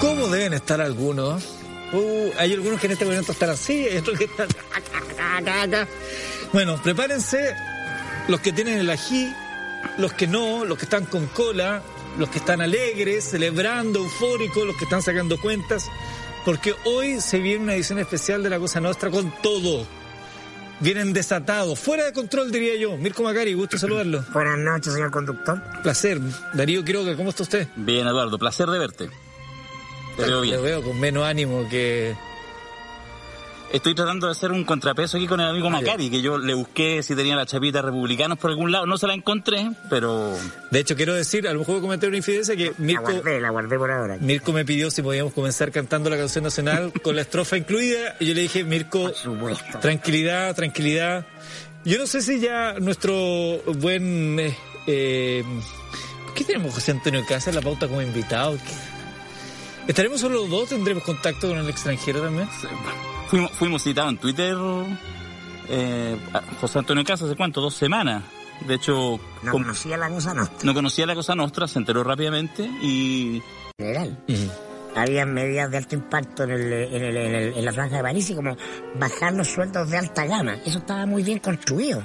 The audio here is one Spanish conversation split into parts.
¿Cómo deben estar algunos? Uh, hay algunos que en este momento están así, hay otros que están... Bueno, prepárense los que tienen el ají, los que no, los que están con cola, los que están alegres, celebrando, eufóricos, los que están sacando cuentas, porque hoy se viene una edición especial de La Cosa Nostra con todo. Vienen desatados, fuera de control diría yo. Mirko Macari, gusto saludarlo. Buenas noches, señor conductor. Placer. Darío Quiroga, ¿cómo está usted? Bien, Eduardo, placer de verte. Te veo bien. Lo veo con menos ánimo que... Estoy tratando de hacer un contrapeso aquí con el amigo Macari, que yo le busqué si tenía la chapita republicanos por algún lado, no se la encontré, pero... De hecho, quiero decir, a lo mejor comentar una infidencia que Mirko... La guardé, la guardé por ahora. Mirko me pidió si podíamos comenzar cantando la canción nacional con la estrofa incluida y yo le dije, Mirko, tranquilidad, tranquilidad. Yo no sé si ya nuestro buen... Eh, eh, ¿por ¿Qué tenemos José Antonio Casa en la pauta como invitado? ¿Qué- ¿Estaremos solo los dos? ¿Tendremos contacto con el extranjero también? Fuimos, fuimos citados en Twitter, eh, José Antonio Casa, ¿hace cuánto? Dos semanas. De hecho, No conocía la cosa no. no conocía la cosa nostra, se enteró rápidamente y General. Había medidas de alto impacto en, el, en, el- en el- en la franja de París y como bajar los sueldos de alta gama. Eso estaba muy bien construido.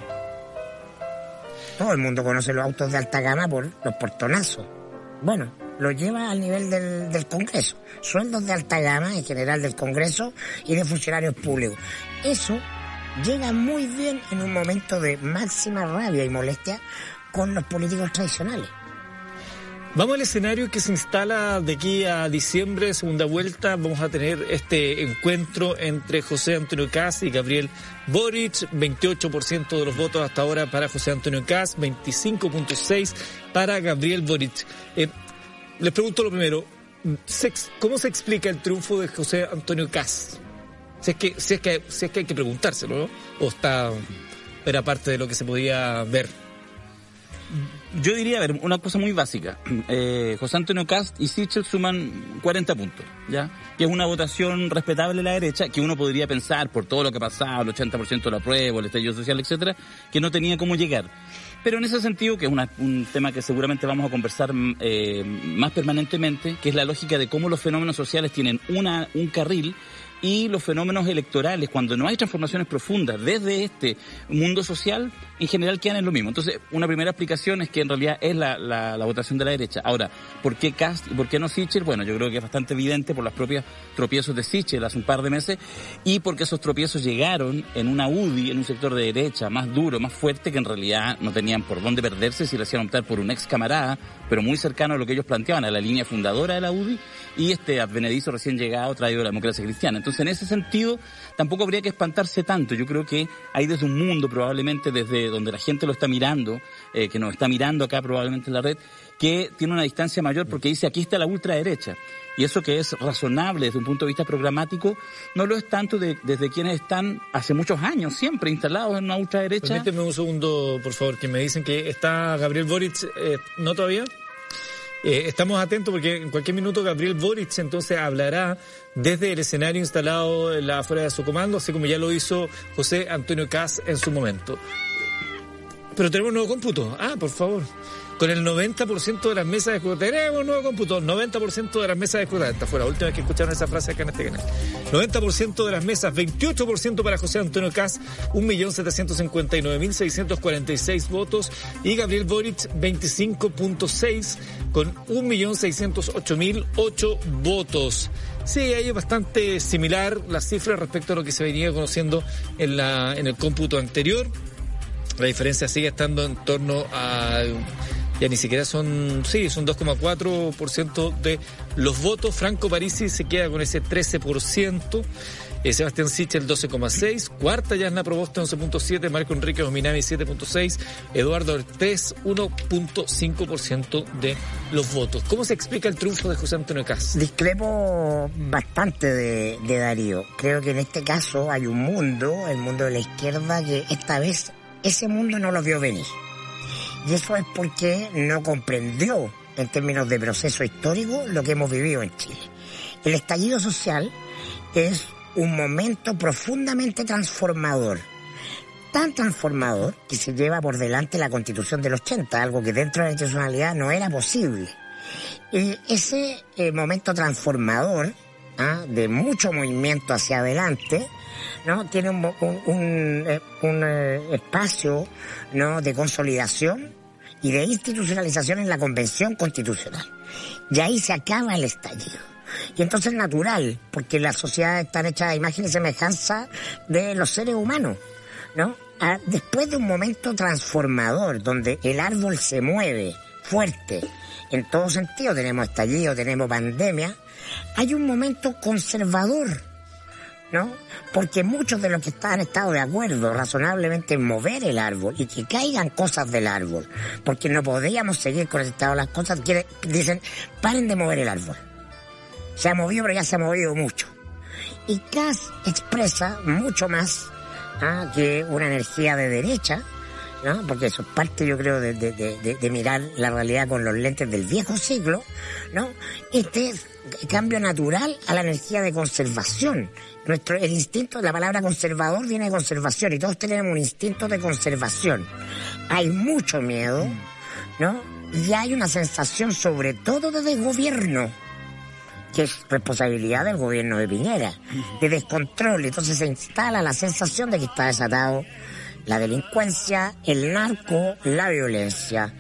Todo el mundo conoce los autos de alta gama por los portonazos. Bueno, lo lleva al nivel del, Congreso. Sueldos de alta gama en general del Congreso y de funcionarios públicos. Eso llega muy bien en un momento de máxima rabia y molestia con los políticos tradicionales. Vamos al escenario que se instala de aquí a diciembre, segunda vuelta. Vamos a tener este encuentro entre José Antonio Caz y Gabriel Boric. 28% de los votos hasta ahora para José Antonio Caz, 25.6 para Gabriel Boric. Eh, les pregunto lo primero, ¿se ex- ¿cómo se explica el triunfo de José Antonio Caz? Si es que, si es que, si es que hay que preguntárselo, ¿no? O está, era parte de lo que se podía ver. Yo diría, a ver, una cosa muy básica. Eh, José Antonio Cast y Sichel suman 40 puntos, ¿ya? Que es una votación respetable de la derecha, que uno podría pensar, por todo lo que ha pasado, el 80% de la prueba, el estallido social, etcétera, que no tenía cómo llegar. Pero en ese sentido, que es una- un tema que seguramente vamos a conversar mm, eh, más permanentemente, que es la lógica de cómo los fenómenos sociales tienen una, un carril y los fenómenos electorales, cuando no hay transformaciones profundas desde este mundo social, en general quedan en lo mismo. Entonces, una primera explicación es que en realidad es la, la- la votación de la derecha. Ahora, ¿por qué Cast y por qué no Sichel? Bueno, yo creo que es bastante evidente por las propias tropiezos de Sichel hace un par de meses y porque esos tropiezos llegaron en una UDI, en un sector de derecha más duro, más fuerte, que en realidad no tenían por dónde perderse si le hacían optar por un ex camarada, pero muy cercano a lo que ellos planteaban, a la línea fundadora de la UDI, y este advenedizo recién llegado traído de la democracia cristiana. Entonces, en ese sentido, tampoco habría que espantarse tanto. Yo creo que hay desde un mundo, probablemente desde donde la gente lo está mirando, eh, que nos está mirando acá probablemente en la red, que tiene una distancia mayor porque dice aquí está la ultraderecha. Y eso que es razonable desde un punto de vista programático, no lo es tanto de- desde quienes están hace muchos años siempre instalados en una ultraderecha. Permíteme un segundo, por favor, que me dicen que está Gabriel Boric, eh, ¿no todavía? Eh, estamos atentos porque en cualquier minuto Gabriel Boric entonces hablará desde el escenario instalado en la afuera de su comando, así como ya lo hizo José Antonio Cas en su momento. Pero tenemos un nuevo cómputo. Ah, por favor. Con el 90% de las mesas de escrutinio. Tenemos un nuevo cómputo. 90% de las mesas de. Esta fue la última vez que escucharon esa frase acá en este canal. 90% de las mesas, 28% para José Antonio Cas, 1.759.646 votos. Y Gabriel Boric, 25.6 con 1.608.008 votos. Sí, ahí es bastante similar las cifras respecto a lo que se venía conociendo en, en el cómputo anterior. La diferencia sigue estando en torno a ya ni siquiera son, sí, son 2,4% de los votos. Franco Parisi se queda con ese 13%. Eh, Sebastián Sichel 12,6, cuarta Yasna Proboste 11,7, Marco Enrique Dominami 7,6, Eduardo Ortiz 1,5% de los votos. ¿Cómo se explica el triunfo de José Antonio Cas? Discrepo bastante de, de Darío. Creo que en este caso hay un mundo, el mundo de la izquierda, que esta vez ese mundo no lo vio venir. Y eso es porque no comprendió en términos de proceso histórico lo que hemos vivido en Chile. El estallido social es un momento profundamente transformador. Tan transformador que se lleva por delante la constitución del 80, algo que dentro de la institucionalidad no era posible. Y ese eh, momento transformador, ¿ah? de mucho movimiento hacia adelante, ¿no? Tiene un, un, un, eh, un eh, espacio, ¿no? De consolidación y de institucionalización en la convención constitucional. Y ahí se acaba el estallido. Y entonces es natural, porque las sociedades están hechas a imagen y semejanza de los seres humanos, ¿no? Ah, después de un momento transformador, donde el árbol se mueve fuerte, en todo sentido, tenemos estallido, tenemos pandemia, hay un momento conservador, ¿no? Porque muchos de los que han estado de acuerdo razonablemente en mover el árbol y que caigan cosas del árbol, porque no podríamos seguir con el estado de las cosas, dicen, paren de mover el árbol. Se ha movido, pero ya se ha movido mucho. Y Cass expresa mucho más ¿ah? que una energía de derecha, ¿no? porque eso es parte, yo creo, de, de, mirar la realidad con los lentes del viejo siglo, ¿no? Este cambio natural a la energía de conservación. Nuestro, el instinto, la palabra conservador viene de conservación y todos tenemos un instinto de conservación. Hay mucho miedo, ¿no? Y hay una sensación sobre todo de desgobierno que es responsabilidad del gobierno de Piñera, de descontrol. Entonces se instala la sensación de que está desatado la delincuencia, el narco, la violencia.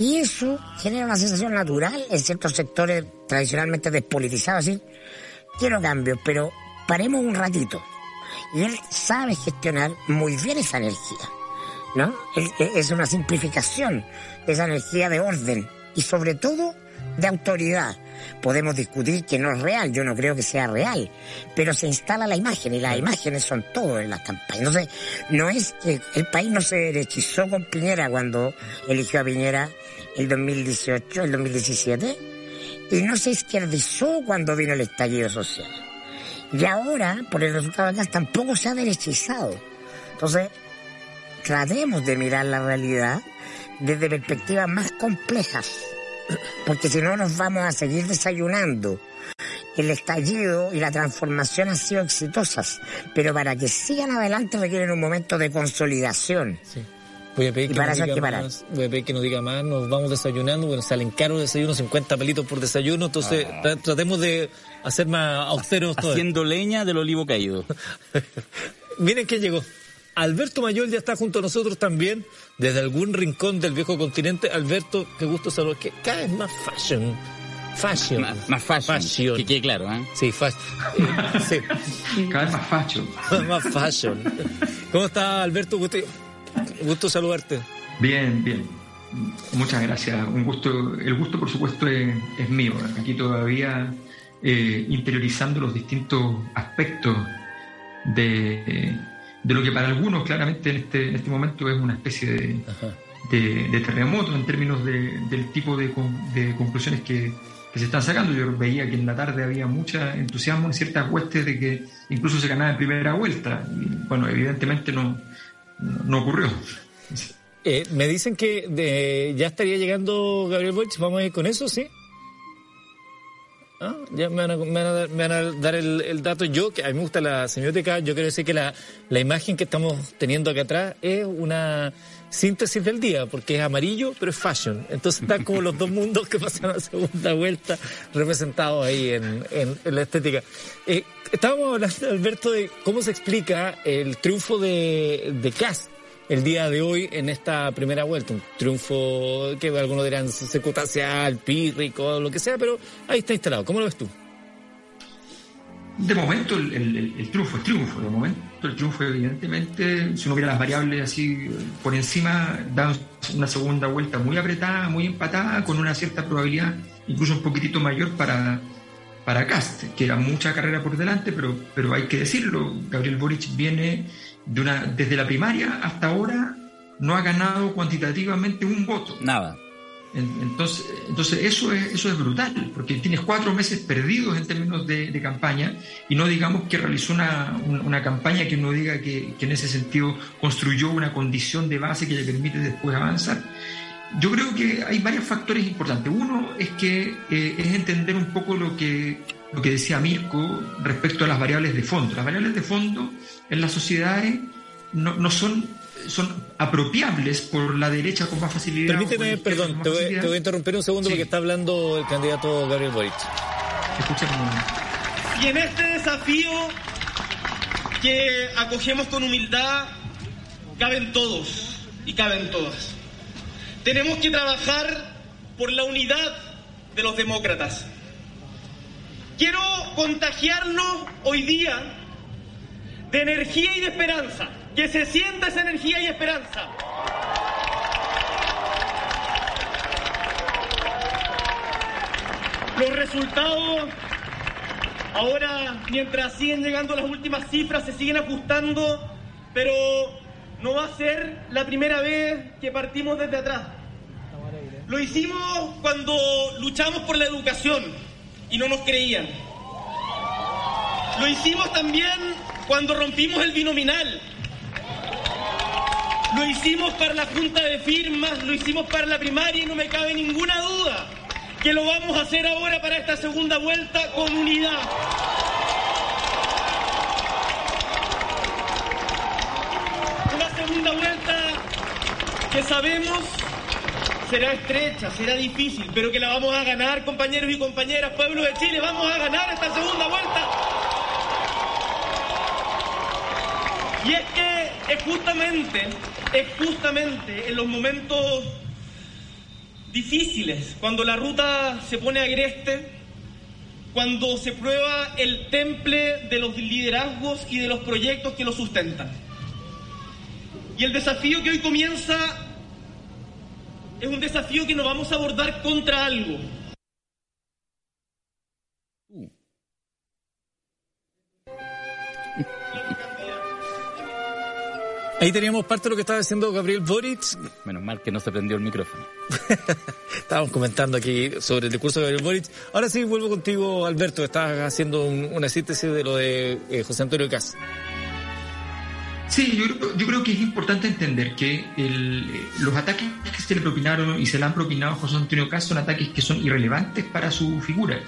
Y eso genera una sensación natural en ciertos sectores tradicionalmente despolitizados, así, quiero cambios, pero paremos un ratito. Y él sabe gestionar muy bien esa energía, ¿no? Es una simplificación de esa energía de orden y sobre todo de autoridad. Podemos discutir que no es real, yo no creo que sea real, pero se instala la imagen y las imágenes son todo en las campañas. Entonces, no es que el país no se derechizó con Piñera cuando eligió a Piñera el 2018, el 2017, y no se izquierdizó cuando vino el estallido social. Y ahora, por el resultado de acá, tampoco se ha derechizado. Entonces, tratemos de mirar la realidad desde perspectivas más complejas porque si no nos vamos a seguir desayunando. El estallido y la transformación han sido exitosas, pero para que sigan adelante requieren un momento de consolidación. Sí. Voy a pedir que para no diga más, voy a pedir que no diga más, nos vamos desayunando, bueno, salen caros desayunos, 50 pelitos por desayuno, entonces ah. tratemos de hacer más austeros todo. Haciendo leña del olivo caído. Miren quién llegó. Alberto Mayol ya está junto a nosotros también, desde algún rincón del viejo continente. Alberto, qué gusto saludar, que cada vez más fashion. Fashion. Más, más fashion. fashion. Que quede claro, ¿eh? Sí, fashion. sí. Cada vez más fashion. más fashion. ¿Cómo está, Alberto? Gusto, gusto saludarte. Bien, bien. Muchas gracias. Un gusto, el gusto por supuesto es, es mío. Aquí todavía eh, interiorizando los distintos aspectos de, de lo que para algunos claramente en este, en este momento es una especie de, de, terremoto en términos de, del tipo de, de conclusiones que, que, se están sacando. Yo veía que en la tarde había mucho entusiasmo en ciertas huestes de que incluso se ganaba en primera vuelta. Y, bueno, evidentemente no, no, ocurrió. Eh, me dicen que de, ya estaría llegando Gabriel Boric, vamos a ir con eso, ¿sí? ¿Ah? Ya me van a, dar, me van a dar el, el, dato. Yo, que a mí me gusta la semiótica, yo quiero decir que la, la imagen que estamos teniendo acá atrás es una síntesis del día, porque es amarillo, pero es fashion. Entonces están como los dos mundos que pasan a segunda vuelta representados ahí en, en, la estética. Eh, estábamos hablando, Alberto, de cómo se explica el triunfo de, de el día de hoy en esta primera vuelta. Un triunfo que algunos dirán circunstancial, pírrico, lo que sea, pero ahí está instalado. ¿Cómo lo ves tú? De momento el, triunfo es triunfo, de momento el triunfo evidentemente, si uno mira las variables así por encima, da una segunda vuelta muy apretada, muy empatada, con una cierta probabilidad incluso un poquitito mayor para, para Cast, que era mucha carrera por delante, pero, pero hay que decirlo, Gabriel Boric viene de una, desde la primaria hasta ahora no ha ganado cuantitativamente un voto. Nada. Entonces, entonces eso, es, eso es brutal, porque tienes cuatro meses perdidos en términos de, campaña y no digamos que realizó una, una, campaña que uno diga que, que, en ese sentido construyó una condición de base que le permite después avanzar. Yo creo que hay varios factores importantes. Uno es que eh, es entender un poco lo que, lo que decía Mirko respecto a las variables de fondo. Las variables de fondo en las sociedades no, no son son apropiables por la derecha con más facilidad. Permíteme, perdón, te voy, a interrumpir un segundo porque está hablando el candidato Gabriel Boric. Y en este desafío que acogemos con humildad, caben todos y caben todas. Tenemos que trabajar por la unidad de los demócratas. Quiero contagiarnos hoy día de energía y de esperanza que se sienta esa energía y esperanza. Los resultados, ahora mientras siguen llegando las últimas cifras, se siguen ajustando, pero no va a ser la primera vez que partimos desde atrás. Lo hicimos cuando luchamos por la educación y no nos creían. Lo hicimos también cuando rompimos el binominal lo hicimos para la junta de firmas, lo hicimos para la primaria y no me cabe ninguna duda que lo vamos a hacer ahora para esta segunda vuelta con unidad. Una segunda vuelta que sabemos será estrecha, será difícil, pero que la vamos a ganar, compañeros y compañeras, pueblo de Chile, vamos a ganar esta segunda vuelta. Y es justamente es justamente en los momentos difíciles, cuando la ruta se pone agreste, cuando se prueba el temple de los liderazgos y de los proyectos que lo sustentan. Y el desafío que hoy comienza es un desafío que nos vamos a abordar contra algo, Ahí teníamos parte de lo que estaba diciendo Gabriel Boric. Menos mal que no se prendió el micrófono. Estábamos comentando aquí sobre el discurso de Gabriel Boric. Ahora sí vuelvo contigo, Alberto. Estás haciendo una síntesis de lo de eh, José Antonio Cas. Sí, yo creo, que es importante entender que los ataques que se le propinaron y se le han propinado a José Antonio Cas son ataques que son irrelevantes para su figura.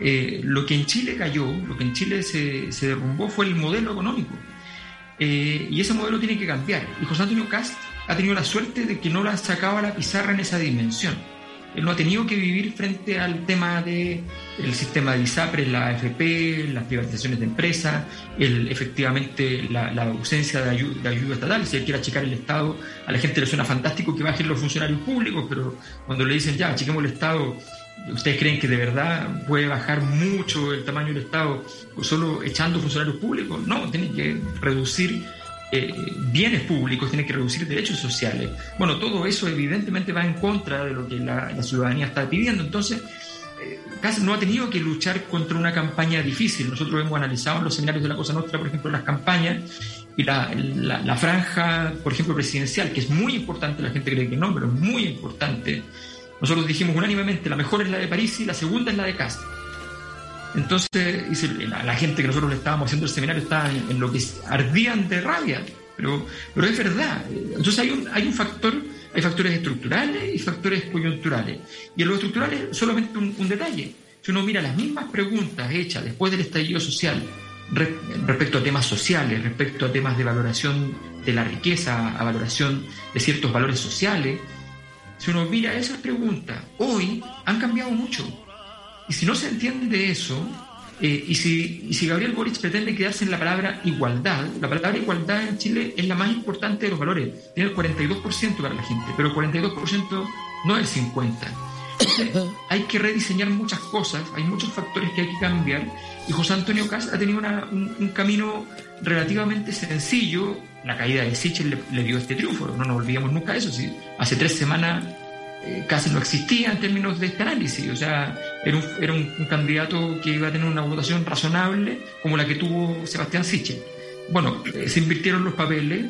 Eh, lo que en Chile cayó, lo que en Chile se, se derrumbó fue el modelo económico eh, y ese modelo tiene que cambiar. Y José Antonio Cast ha tenido la suerte de que no la sacaba la pizarra en esa dimensión. Él no ha tenido que vivir frente al tema del el sistema de ISAPRE, la AFP, las privatizaciones de empresas, efectivamente la, ausencia de ayuda, de ayuda, estatal. Si él quiere achicar el Estado, a la gente le suena fantástico que bajen los funcionarios públicos, pero cuando le dicen ya, achiquemos el Estado ¿Ustedes creen que de verdad puede bajar mucho el tamaño del Estado solo echando funcionarios públicos? No, tiene que reducir eh, bienes públicos, tiene que reducir derechos sociales. Bueno, todo eso evidentemente va en contra de lo que la, ciudadanía está pidiendo. Entonces, eh, no ha tenido que luchar contra una campaña difícil. Nosotros hemos analizado en los seminarios de la Cosa Nostra, por ejemplo, las campañas y la, la franja, por ejemplo, presidencial, que es muy importante, la gente cree que no, pero es muy importante nosotros dijimos unánimemente, la mejor es la de París y la segunda es la de Castro. Entonces, la, gente que nosotros le estábamos haciendo el seminario estaba en, lo que ardían de rabia, pero, pero es verdad. Entonces hay un, hay un factor, hay factores estructurales y factores coyunturales. Y en lo estructurales, solamente un, detalle. Si uno mira las mismas preguntas hechas después del estallido social respecto a temas sociales, respecto a temas de valoración de la riqueza, a valoración de ciertos valores sociales, si uno mira esas preguntas, hoy han cambiado mucho. Y si no se entiende eso, eh, y, si, Gabriel Boric pretende quedarse en la palabra igualdad, la palabra igualdad en Chile es la más importante de los valores. Tiene el 42% para la gente, pero el 42% no es el 50%. Entonces hay que rediseñar muchas cosas, hay muchos factores que hay que cambiar y José Antonio Cast ha tenido un, camino relativamente sencillo. La caída de Sichel le, dio este triunfo, no nos olvidemos nunca eso. Si hace tres semanas eh, casi no existía en términos de este análisis, o sea, era, un, era un, candidato que iba a tener una votación razonable como la que tuvo Sebastián Sichel. Bueno, eh, se invirtieron los papeles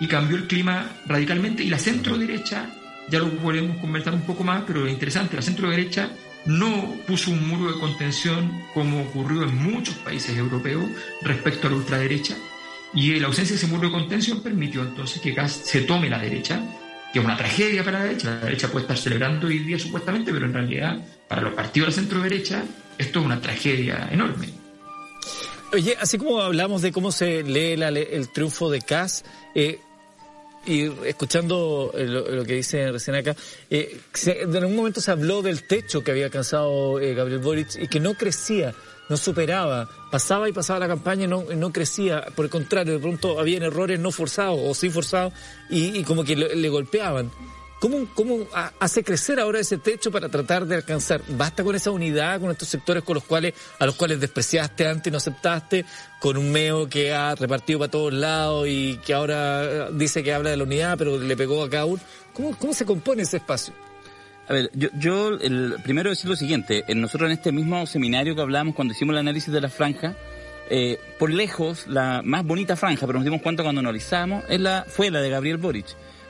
y cambió el clima radicalmente y la centro derecha ya lo podemos conversar un poco más, pero es interesante, la centro derecha no puso un muro de contención como ocurrió en muchos países europeos respecto a la ultraderecha y la ausencia de ese muro de contención permitió entonces que se tome la derecha, que es una tragedia para la derecha. La derecha puede estar celebrando hoy día supuestamente, pero en realidad para los partidos de la centro derecha esto es una tragedia enorme. Oye, así como hablamos de cómo se lee el triunfo de Kass, eh, y escuchando eh, lo, que dice recién acá, eh, en algún momento se habló del techo que había alcanzado eh, Gabriel Boric y que no crecía, no superaba, pasaba y pasaba la campaña y no, no crecía, por el contrario, de pronto habían errores no forzados o sí forzados y, como que le golpeaban. ¿Cómo, ¿Cómo hace crecer ahora ese techo para tratar de alcanzar? ¿Basta con esa unidad, con estos sectores con los cuales, a los cuales despreciaste antes y no aceptaste, con un meo que ha repartido para todos lados y que ahora dice que habla de la unidad, pero le pegó a cada uno? ¿Cómo, cómo se compone ese espacio? A ver, yo, yo el, primero decir lo siguiente, nosotros en este mismo seminario que hablamos cuando hicimos el análisis de la franja, eh, por lejos la más bonita franja, pero nos dimos cuenta cuando analizamos, es la, fue la de Gabriel Boric,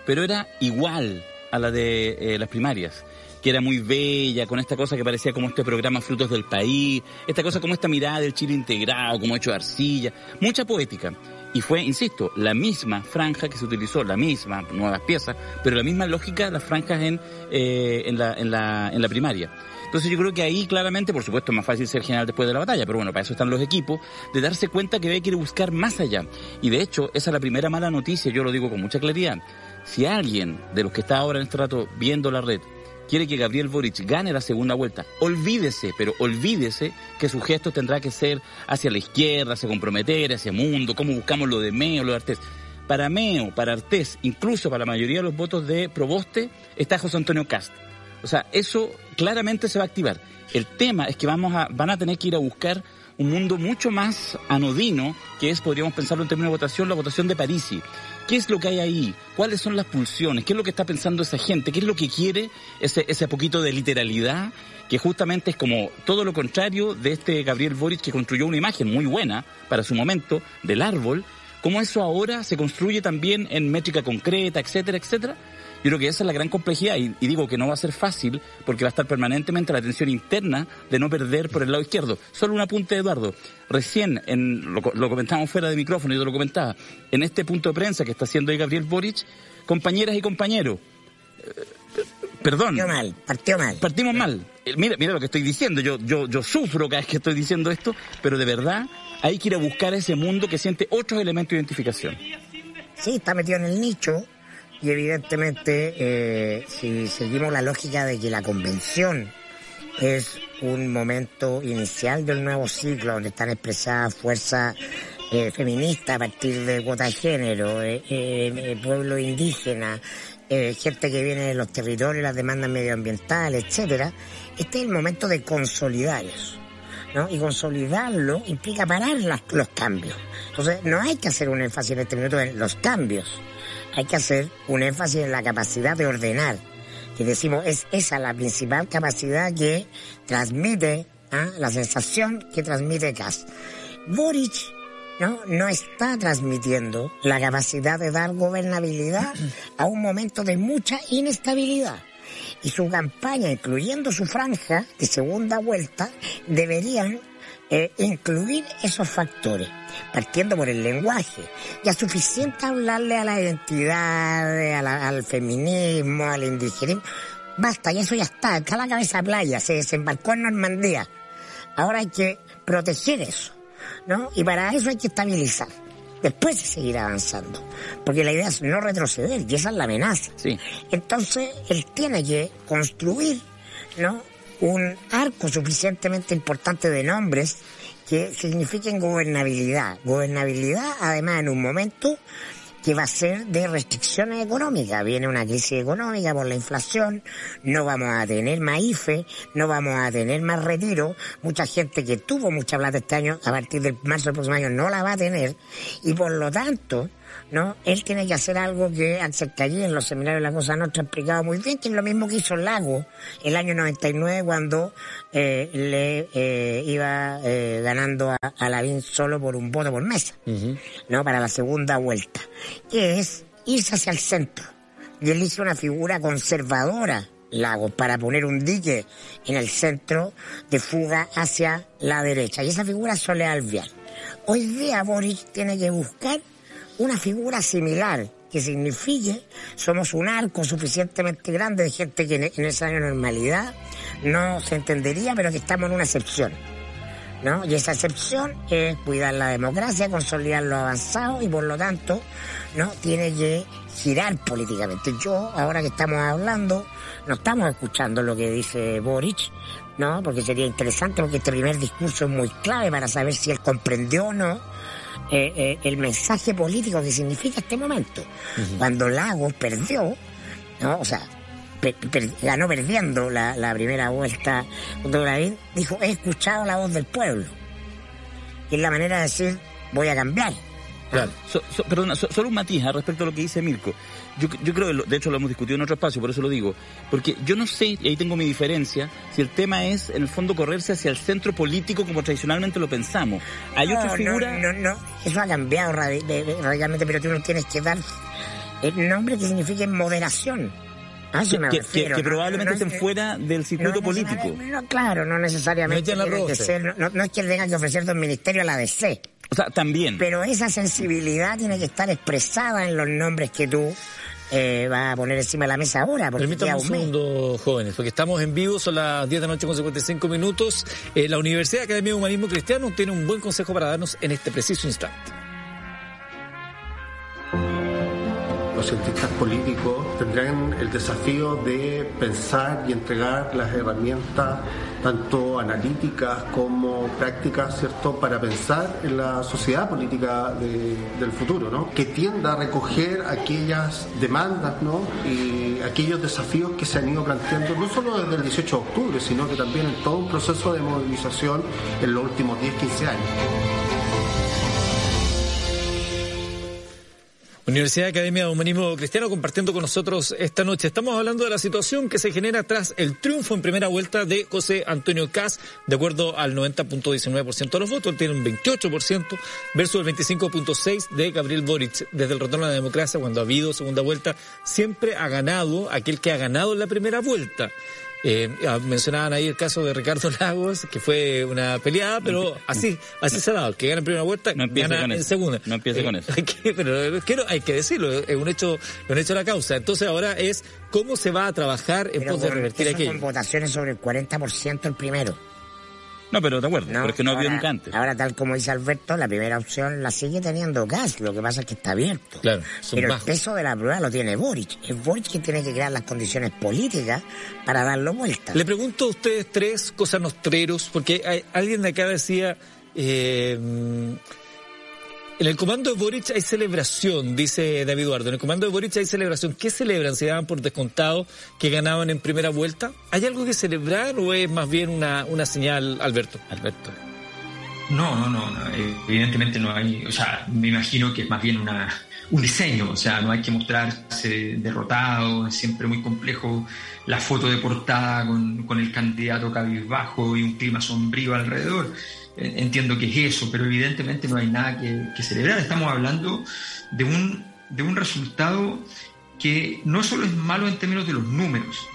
pero era igual, a la de eh, las primarias, que era muy bella, con esta cosa que parecía como este programa Frutos del País, esta cosa como esta mirada del Chile integrado, como hecho arcilla, mucha poética. Y fue, insisto, la misma franja que se utilizó, la misma, nuevas piezas, pero la misma lógica las franjas en, eh, en, la, en, la, en la primaria. Entonces yo creo que ahí claramente, por supuesto, es más fácil ser general después de la batalla, pero bueno, para eso están los equipos, de darse cuenta que hay que buscar más allá. Y de hecho, esa es la primera mala noticia, yo lo digo con mucha claridad. Si alguien de los que está ahora en este rato viendo la red quiere que Gabriel Boric gane la segunda vuelta, olvídese, pero olvídese que su gesto tendrá que ser hacia la izquierda, hacia comprometer, hacia mundo, cómo buscamos lo de Meo, lo de Artés. Para Meo, para Artés, incluso para la mayoría de los votos de Proboste, está José Antonio Cast. O sea, eso claramente se va a activar. El tema es que vamos a, van a tener que ir a buscar un mundo mucho más anodino, que es, podríamos pensarlo en términos de votación, la votación de Parisi. ¿Qué es lo que hay ahí? ¿Cuáles son las pulsiones? ¿Qué es lo que está pensando esa gente? ¿Qué es lo que quiere ese, ese poquito de literalidad? Que justamente es como todo lo contrario de este Gabriel Boric que construyó una imagen muy buena para su momento del árbol. ¿Cómo eso ahora se construye también en métrica concreta, etcétera, etcétera? Yo creo que esa es la gran complejidad y, digo que no va a ser fácil porque va a estar permanentemente la tensión interna de no perder por el lado izquierdo. Solo un apunte, Eduardo. Recién, en, lo, lo comentábamos fuera de micrófono, yo lo comentaba, en este punto de prensa que está haciendo hoy Gabriel Boric, compañeras y compañeros, eh, perdón. Partió mal, partió mal. Partimos mal. Eh, mira, mira lo que estoy diciendo, yo, yo, yo sufro cada vez que estoy diciendo esto, pero de verdad hay que ir a buscar ese mundo que siente otros elementos de identificación. Sí, está metido en el nicho, y evidentemente, eh, si seguimos la lógica de que la convención es un momento inicial del nuevo ciclo donde están expresadas fuerzas eh, feministas a partir de cuota de género, eh, eh pueblo indígena, gente que viene de los territorios, las demandas medioambientales, etcétera, este es el momento de consolidar eso. ¿no? Y consolidarlo implica parar los cambios. Entonces, no hay que hacer un énfasis en este minuto en los cambios hay que hacer un énfasis en la capacidad de ordenar. Que decimos, es esa la principal capacidad que transmite, ¿ah? la sensación que transmite Kass. Boric ¿no? no está transmitiendo la capacidad de dar gobernabilidad a un momento de mucha inestabilidad. Y su campaña, incluyendo su franja de segunda vuelta, deberían eh, incluir esos factores, partiendo por el lenguaje. Ya suficiente hablarle a la identidad, al feminismo, al indigenismo. Basta, y eso ya está, está la cabeza playa, se desembarcó en Normandía. Ahora hay que proteger eso, ¿no? Y para eso hay que estabilizar. Después de seguir avanzando. Porque la idea es no retroceder, y esa es la amenaza. Sí. Entonces, él tiene que construir, ¿no? Un arco suficientemente importante de nombres que signifiquen gobernabilidad. Gobernabilidad, además, en un momento que va a ser de restricciones económicas. Viene una crisis económica por la inflación, no vamos a tener más IFE, no vamos a tener más retiro. Mucha gente que tuvo mucha plata este año, a partir del marzo del próximo año, no la va a tener. Y por lo tanto, ¿no? Él tiene que hacer algo que acerca allí en los seminarios de la Cosa Nostra ha explicado muy bien, que es lo mismo que hizo Lago el año 99 cuando eh, le eh, iba eh, ganando a, a Lavín solo por un voto por mesa, ¿no? Para la segunda vuelta, que es irse hacia el centro. Y él hizo una figura conservadora, Lagos, para poner un dique en el centro de fuga hacia la derecha. Y esa figura es Soledad Alvear. Hoy día Boris tiene que buscar una figura similar que signifique somos un arco suficientemente grande de gente que en, esa normalidad no se entendería, pero que estamos en una excepción. ¿No? Y esa excepción es cuidar la democracia, consolidar lo avanzado y por lo tanto, ¿no? Tiene que girar políticamente. Yo, ahora que estamos hablando, no estamos escuchando lo que dice Boric, ¿no? Porque sería interesante porque este primer discurso es muy clave para saber si él comprendió o no eh, eh, el mensaje político que significa este momento. Cuando Lagos perdió, ¿no? O sea, per- per- ganó perdiendo la, la primera vuelta junto con Lavín, dijo, he escuchado la voz del pueblo. Y es la manera de decir, voy a cambiar. Claro. So- so- perdona, so- solo un matiz ah, respecto a lo que dice Mirko. Yo, yo creo, que lo- de hecho lo hemos discutido en otro espacio, por eso lo digo. Porque yo no sé, y ahí tengo mi diferencia, si el tema es, en el fondo, correrse hacia el centro político como tradicionalmente lo pensamos. Hay no, otra figura... No, no, no, eso ha cambiado radicalmente, pero tú no tienes que dar el nombre que signifique moderación. A eso que, me que- refiero. que no- probablemente no estén fuera del circuito no político. no, claro, no necesariamente No echen la tiene que roce. ser, no, no es que tenga que ofrecer dos ministerios a la DC, O sea, también. pero esa sensibilidad tiene que estar expresada en los nombres que tú eh, vas a poner encima de la mesa ahora, porque Permítame un segundo, jóvenes, porque estamos en vivo, son las 10 de la noche con 55 minutos. Eh, la Universidad Academia de Humanismo Cristiano tiene un buen consejo para darnos en este preciso instante. Los cientistas políticos tendrán el desafío de pensar y entregar las herramientas, tanto analíticas como prácticas, ¿cierto?, para pensar en la sociedad política de- del futuro, ¿no? Que tienda a recoger aquellas demandas, ¿no? Y aquellos desafíos que se han ido planteando, no solo desde el 18 de octubre, sino que también en todo un proceso de movilización en los últimos 10, 15 años. Universidad Academia de Humanismo Cristiano compartiendo con nosotros esta noche. Estamos hablando de la situación que se genera tras el triunfo en primera vuelta de José Antonio Cas, de acuerdo al 90.19% de los votos, él tiene un 28% versus el 25.6% de Gabriel Boric. Desde el retorno a la democracia, cuando ha habido segunda vuelta, siempre ha ganado aquel que ha ganado en la primera vuelta. Eh, ah, mencionaban ahí el caso de Ricardo Lagos, que fue una peleada, pero así, así se ha dado. El que gana en primera vuelta, No gana con en eso. segunda. No empiece con eso. Hay que- pero es que no- hay que decirlo, es un hecho, un hecho de la causa. Entonces ahora es cómo se va a trabajar en pos de con- revertir aquello. con votaciones sobre el 40% el primero. No, pero de acuerdo, ¿no? pero es que no ha habido ahora, nunca antes. ahora, tal como dice Alberto, la primera opción la sigue teniendo Gas, lo que pasa es que está abierto. Claro, son Pero bajos. el peso de la prueba lo tiene Boric. Es Boric que tiene que crear las condiciones políticas para darlo vuelta. Le pregunto a ustedes tres cosas nostreros, porque hay- alguien de acá decía, eh, en el comando de Boric hay celebración, dice David Eduardo, en el comando de Boric hay celebración. ¿Qué celebran? ¿Se daban por descontado que ganaban en primera vuelta? ¿Hay algo que celebrar o es más bien una, una señal, Alberto? Alberto. No, no, no, eh, evidentemente no hay, o sea, me imagino que es más bien una, un diseño, o sea, no hay que mostrarse derrotado, es siempre muy complejo la foto de portada con, con el candidato cabizbajo y un clima sombrío alrededor. Entiendo que es eso, pero evidentemente no hay nada que, celebrar. Estamos hablando de un, de un resultado que no solo es malo en términos de los números.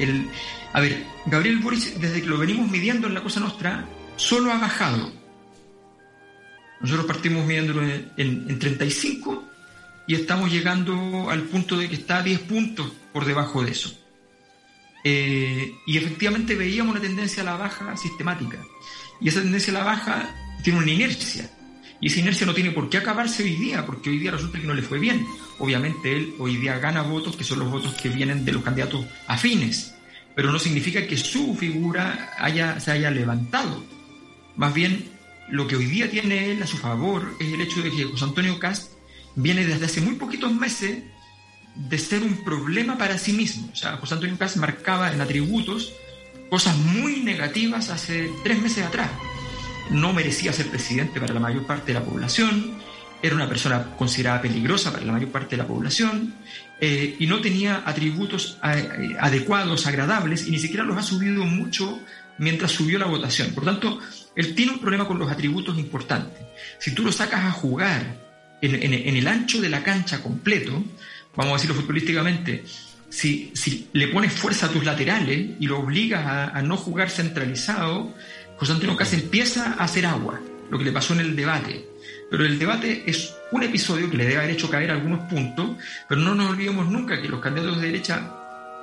Eh, a ver, Gabriel Boric, desde que lo venimos midiendo en la Cosa Nostra, solo ha bajado. Nosotros partimos midiéndolo en 35 y estamos llegando al punto de que está a 10 puntos por debajo de eso. Eh, y efectivamente veíamos una tendencia a la baja sistemática. Y esa tendencia a la baja tiene una inercia. Y esa inercia no tiene por qué acabarse hoy día, porque hoy día resulta que no le fue bien. Obviamente él hoy día gana votos, que son los votos que vienen de los candidatos afines, pero no significa que su figura haya, se haya levantado. Más bien, lo que hoy día tiene él a su favor es el hecho de que José Antonio Cast viene desde hace muy poquitos meses de ser un problema para sí mismo. O sea, José Antonio Cast marcaba en atributos cosas muy negativas hace tres meses atrás. No merecía ser presidente para la mayor parte de la población, era una persona considerada peligrosa para la mayor parte de la población eh, y no tenía atributos eh, adecuados, agradables, y ni siquiera los ha subido mucho mientras subió la votación. Por tanto, él tiene un problema con los atributos importantes. Si tú lo sacas a jugar en, el ancho de la cancha completo, vamos a decirlo futbolísticamente, si, si le pones fuerza a tus laterales y lo obligas a, no jugar centralizado, José Antonio Casa empieza a hacer agua, lo que le pasó en el debate. Pero el debate es un episodio que le debe haber hecho caer algunos puntos, pero no nos olvidemos nunca que los candidatos de derecha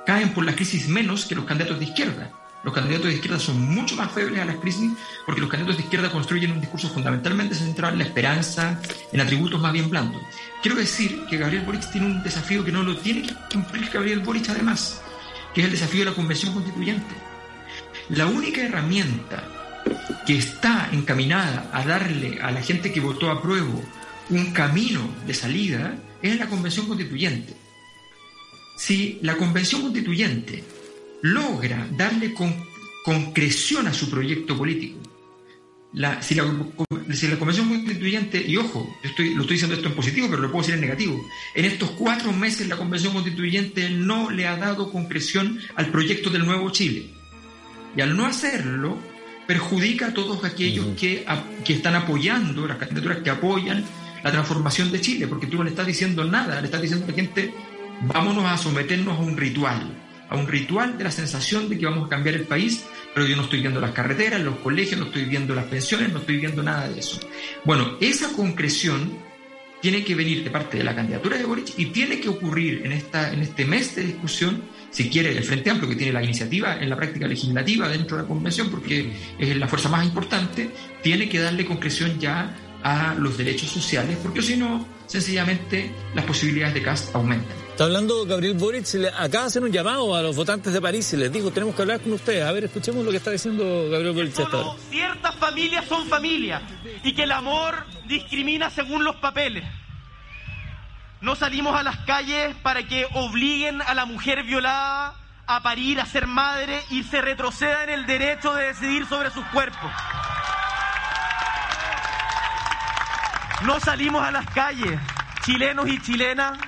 caen por la crisis menos que los candidatos de izquierda. Los candidatos de izquierda son mucho más febles a las crisis porque los candidatos de izquierda construyen un discurso fundamentalmente centrado en la esperanza, en atributos más bien blandos. Quiero decir que Gabriel Boric tiene un desafío que no lo tiene que cumplir Gabriel Boric además, que es el desafío de la convención constituyente. La única herramienta que está encaminada a darle a la gente que votó a prueba un camino de salida es la convención constituyente. Si la convención constituyente logra darle concreción a su proyecto político, si, la, Convención Constituyente, y ojo, estoy, lo estoy diciendo esto en positivo, pero lo puedo decir en negativo, en estos cuatro meses la Convención Constituyente no le ha dado concreción al proyecto del nuevo Chile. Y al no hacerlo, perjudica a todos aquellos que, que están apoyando, las candidaturas que apoyan la transformación de Chile, porque tú no le estás diciendo nada, le estás diciendo a la gente, vámonos a someternos a un ritual, a un ritual de la sensación de que vamos a cambiar el país, pero yo no estoy viendo las carreteras, los colegios, no estoy viendo las pensiones, no estoy viendo nada de eso. Bueno, esa concreción tiene que venir de parte de la candidatura de Boric y tiene que ocurrir en, esta, en este mes de discusión, si quiere, el Frente Amplio, que tiene la iniciativa en la práctica legislativa dentro de la convención, porque es la fuerza más importante, tiene que darle concreción ya a los derechos sociales, porque si no, sencillamente las posibilidades de CAST aumentan. Está hablando Gabriel Boric, acaba de hacer un llamado a los votantes de París y les dijo, tenemos que hablar con ustedes. A ver, escuchemos lo que está diciendo Gabriel Boric. Solo ciertas familias son familias y que el amor discrimina según los papeles. No salimos a las calles para que obliguen a la mujer violada a parir, a ser madre y se retroceda en el derecho de decidir sobre sus cuerpos. No salimos a las calles, chilenos y chilenas,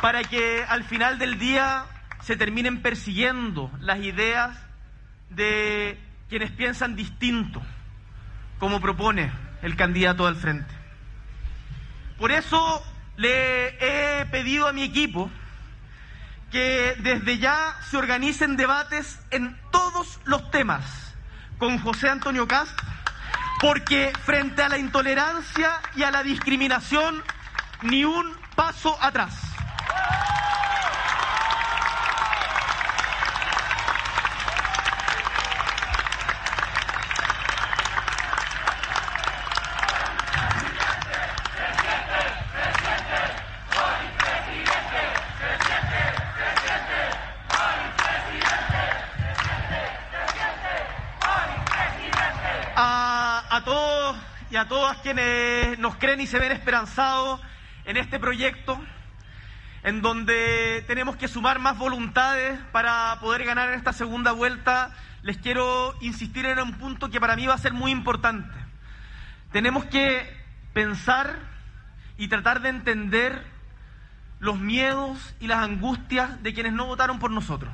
para que al final del día se terminen persiguiendo las ideas de quienes piensan distinto, como propone el candidato del frente. Por eso le he pedido a mi equipo que desde ya se organicen debates en todos los temas con José Antonio Cast porque frente a la intolerancia y a la discriminación, ni un paso atrás. A todas quienes nos creen y se ven esperanzados en este proyecto, en donde tenemos que sumar más voluntades para poder ganar en esta segunda vuelta, les quiero insistir en un punto que para mí va a ser muy importante. Tenemos que pensar y tratar de entender los miedos y las angustias de quienes no votaron por nosotros.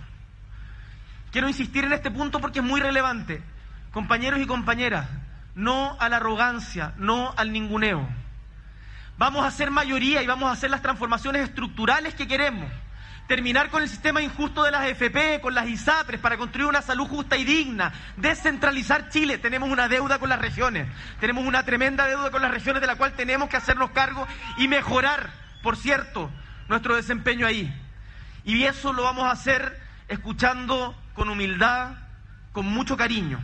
Quiero insistir en este punto porque es muy relevante. Compañeros y compañeras, no a la arrogancia, no al ninguneo. Vamos a ser mayoría y vamos a hacer las transformaciones estructurales que queremos. Terminar con el sistema injusto de las FP, con las ISAPRES, para construir una salud justa y digna. Descentralizar Chile. Tenemos una deuda con las regiones. Tenemos una tremenda deuda con las regiones de la cual tenemos que hacernos cargo y mejorar, por cierto, nuestro desempeño ahí. Y eso lo vamos a hacer escuchando con humildad, con mucho cariño.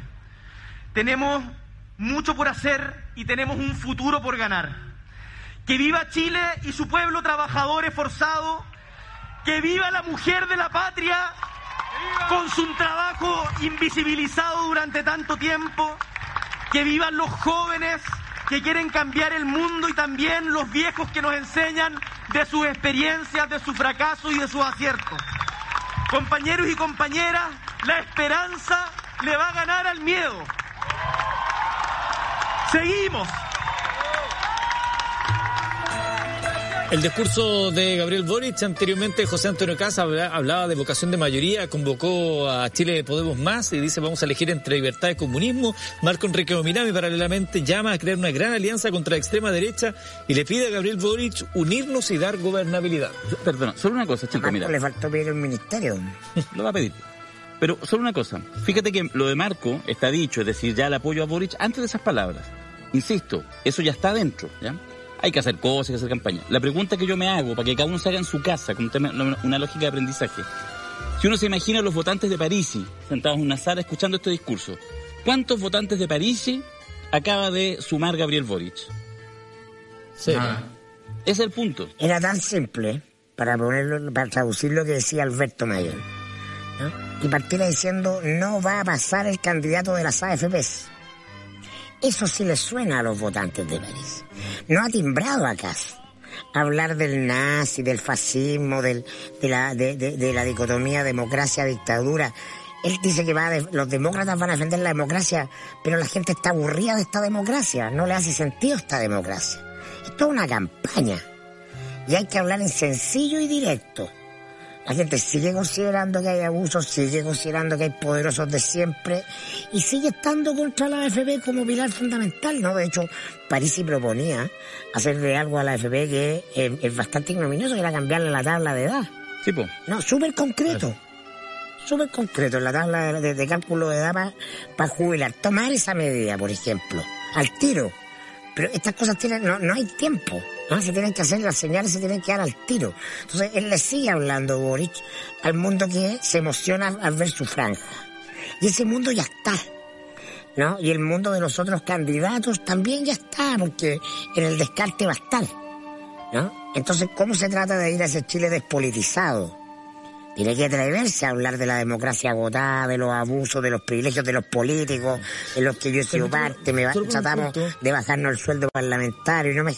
Tenemos mucho por hacer y tenemos un futuro por ganar. Que viva Chile y su pueblo trabajador esforzado. Que viva la mujer de la patria con su trabajo invisibilizado durante tanto tiempo. Que vivan los jóvenes que quieren cambiar el mundo y también los viejos que nos enseñan de sus experiencias, de su fracaso y de sus aciertos. Compañeros y compañeras, la esperanza le va a ganar al miedo. Seguimos. El discurso de Gabriel Boric, anteriormente José Antonio Casa hablaba de vocación de mayoría, convocó a Chile Podemos Más y dice vamos a elegir entre libertad y comunismo. Marco Enrique Ominami paralelamente llama a crear una gran alianza contra la extrema derecha y le pide a Gabriel Boric unirnos y dar gobernabilidad. Perdona, solo una cosa, chico, mira. le faltó pedir un ministerio. Lo va a pedir. Pero solo una cosa, fíjate que lo de Marco está dicho, es decir, ya el apoyo a Boric antes de esas palabras. Insisto, eso ya está dentro, ¿ya? Hay que hacer cosas, hay que hacer campaña. La pregunta que yo me hago, para que cada uno se haga en su casa, con una lógica de aprendizaje, si uno se imagina a los votantes de París sentados en una sala escuchando este discurso, ¿cuántos votantes de París acaba de sumar Gabriel Boric? Sí. Ese es el punto. Era tan simple, para ponerlo, para traducir lo que decía Alberto Mayor. Y partiera diciendo, no va a pasar el candidato de las AFPs. Eso sí le suena a los votantes de París. No ha timbrado a Hablar del nazi, del fascismo, del, de, la, de, la dicotomía democracia-dictadura. Él dice que va los demócratas van a defender la democracia, pero la gente está aburrida de esta democracia. No le hace sentido esta democracia. Esto es una campaña. Y hay que hablar en sencillo y directo. La gente sigue considerando que hay abusos, sigue considerando que hay poderosos de siempre y sigue estando contra la AFP como pilar fundamental, ¿no? De hecho, Parisi proponía hacerle algo a la AFP que es, bastante ignominioso, que era cambiarle la tabla de edad. Sí, pues. No, súper concreto. Súper concreto en la tabla de, cálculo de edad para jubilar. Tomar esa medida, por ejemplo, al tiro. Pero estas cosas tienen, no, no hay tiempo. ¿no? Se tienen que hacer las señales, se tienen que dar al tiro. Entonces él le sigue hablando, Boric, al mundo que se emociona al ver su franja. Y ese mundo ya está. ¿No? Y el mundo de los otros candidatos también ya está, porque en el descarte va a estar. ¿No? Entonces, ¿cómo se trata de ir a ese Chile despolitizado? Tiene que atreverse a hablar de la democracia agotada, de los abusos, de los privilegios de los políticos, de los que yo he sido parte, me tratamos de bajarnos el sueldo parlamentario, y no me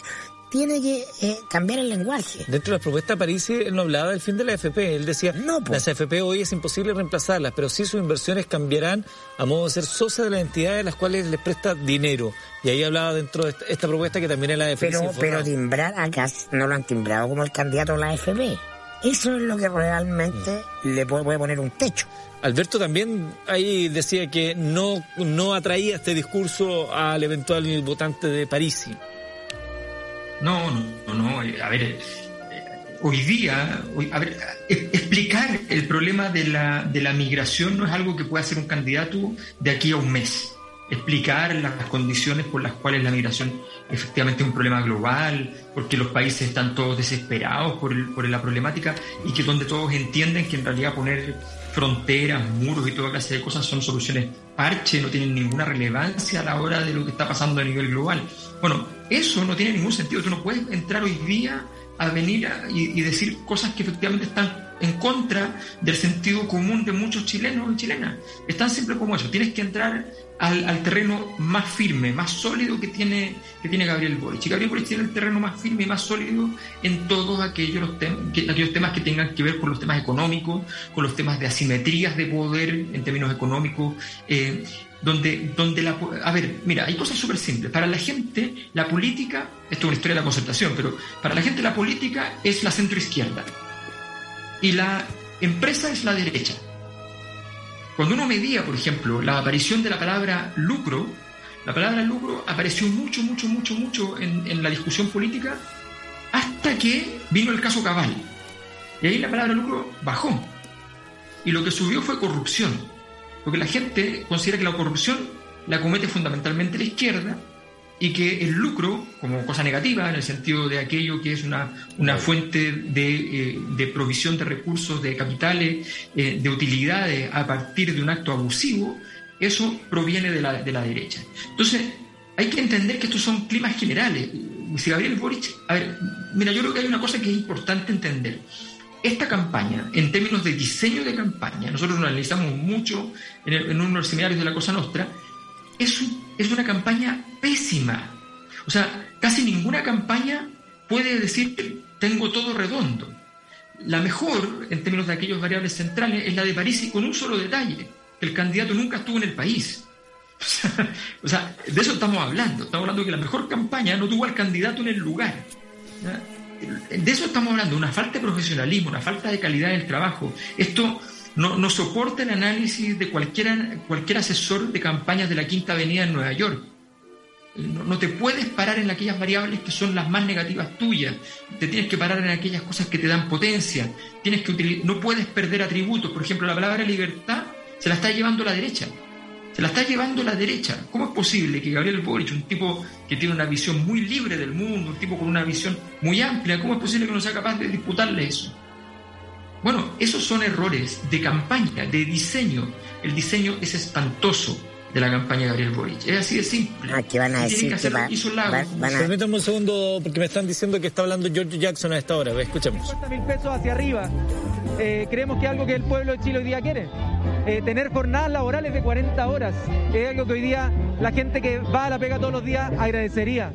tiene que eh, cambiar el lenguaje. Dentro de la propuesta de París, él no hablaba del fin de la AFP. Él decía, no, las AFP hoy es imposible reemplazarlas, pero sí sus inversiones cambiarán a modo de ser socias de las entidades a las cuales les presta dinero. Y ahí hablaba dentro de esta, propuesta que también es la AFP. Pero, pero timbrar acá no lo han timbrado como el candidato a la AFP. Eso es lo que realmente mm. le puede, poner un techo. Alberto también ahí decía que no, no atraía este discurso al eventual votante de París. No, no, no. A ver, hoy día, a ver, explicar el problema de la, de la migración no es algo que pueda hacer un candidato de aquí a un mes. Explicar las condiciones por las cuales la migración efectivamente un problema global, porque los países están todos desesperados por, por la problemática y que donde todos entienden que en realidad poner fronteras, muros y toda clase de cosas son soluciones parche, no tienen ninguna relevancia a la hora de lo que está pasando a nivel global. Bueno, eso no tiene ningún sentido. Tú no puedes entrar hoy día a venir y, decir cosas que efectivamente están en contra del sentido común de muchos chilenos y chilenas. Es tan simple como eso. Tienes que entrar al, terreno más firme, más sólido que tiene, que tiene Gabriel Boric. Y Gabriel Boric tiene el terreno más firme y más sólido en todos aquellos, que, aquellos temas que tengan que ver con los temas económicos, con los temas de asimetrías de poder en términos económicos. Eh, donde, donde la... A ver, mira, hay cosas súper simples. Para la gente, la política, esto es una historia de la concertación, pero para la gente la política es la centroizquierda y la empresa es la derecha. Cuando uno medía, por ejemplo, la aparición de la palabra lucro, la palabra lucro apareció mucho, mucho, mucho, mucho en, la discusión política hasta que vino el caso Cabal. Y ahí la palabra lucro bajó. Y lo que subió fue corrupción. Porque la gente considera que la corrupción la comete fundamentalmente la izquierda y que el lucro, como cosa negativa, en el sentido de aquello que es una, una fuente de, eh, de, provisión de recursos, de capitales, eh, de utilidades a partir de un acto abusivo, eso proviene de la, de la derecha. Entonces, hay que entender que estos son climas generales. Si Gabriel Boric, a ver, mira, yo creo que hay una cosa que es importante entender. Esta campaña, en términos de diseño de campaña, nosotros lo analizamos mucho en, en uno de los seminarios de la Cosa Nostra, es, es una campaña pésima. O sea, casi ninguna campaña puede decir tengo todo redondo. La mejor, en términos de aquellos variables centrales, es la de París y con un solo detalle, el candidato nunca estuvo en el país. O sea, de eso estamos hablando. Estamos hablando de que la mejor campaña no tuvo al candidato en el lugar. De eso estamos hablando, una falta de profesionalismo, una falta de calidad del trabajo. Esto no, no soporta el análisis de cualquier, cualquier asesor de campañas de la Quinta Avenida en Nueva York. No, te puedes parar en aquellas variables que son las más negativas tuyas. Te tienes que parar en aquellas cosas que te dan potencia. Tienes que no puedes perder atributos. Por ejemplo, la palabra libertad se la está llevando la derecha. Se la está llevando la derecha. ¿Cómo es posible que Gabriel Boric, un tipo que tiene una visión muy libre del mundo, un tipo con una visión muy amplia, cómo es posible que no sea capaz de disputarle eso? Bueno, esos son errores de campaña, de diseño. El diseño es espantoso de la campaña de Gabriel Boric. Es así de simple. Ah, que van a decir que, va, Permítame un segundo, porque me están diciendo que está hablando George Jackson a esta hora. Escuchemos. 50 mil pesos hacia arriba. Eh, creemos que es algo que el pueblo de Chile hoy día quiere. Eh, tener jornadas laborales de 40 horas es algo que hoy día la gente que va a la pega todos los días agradecería.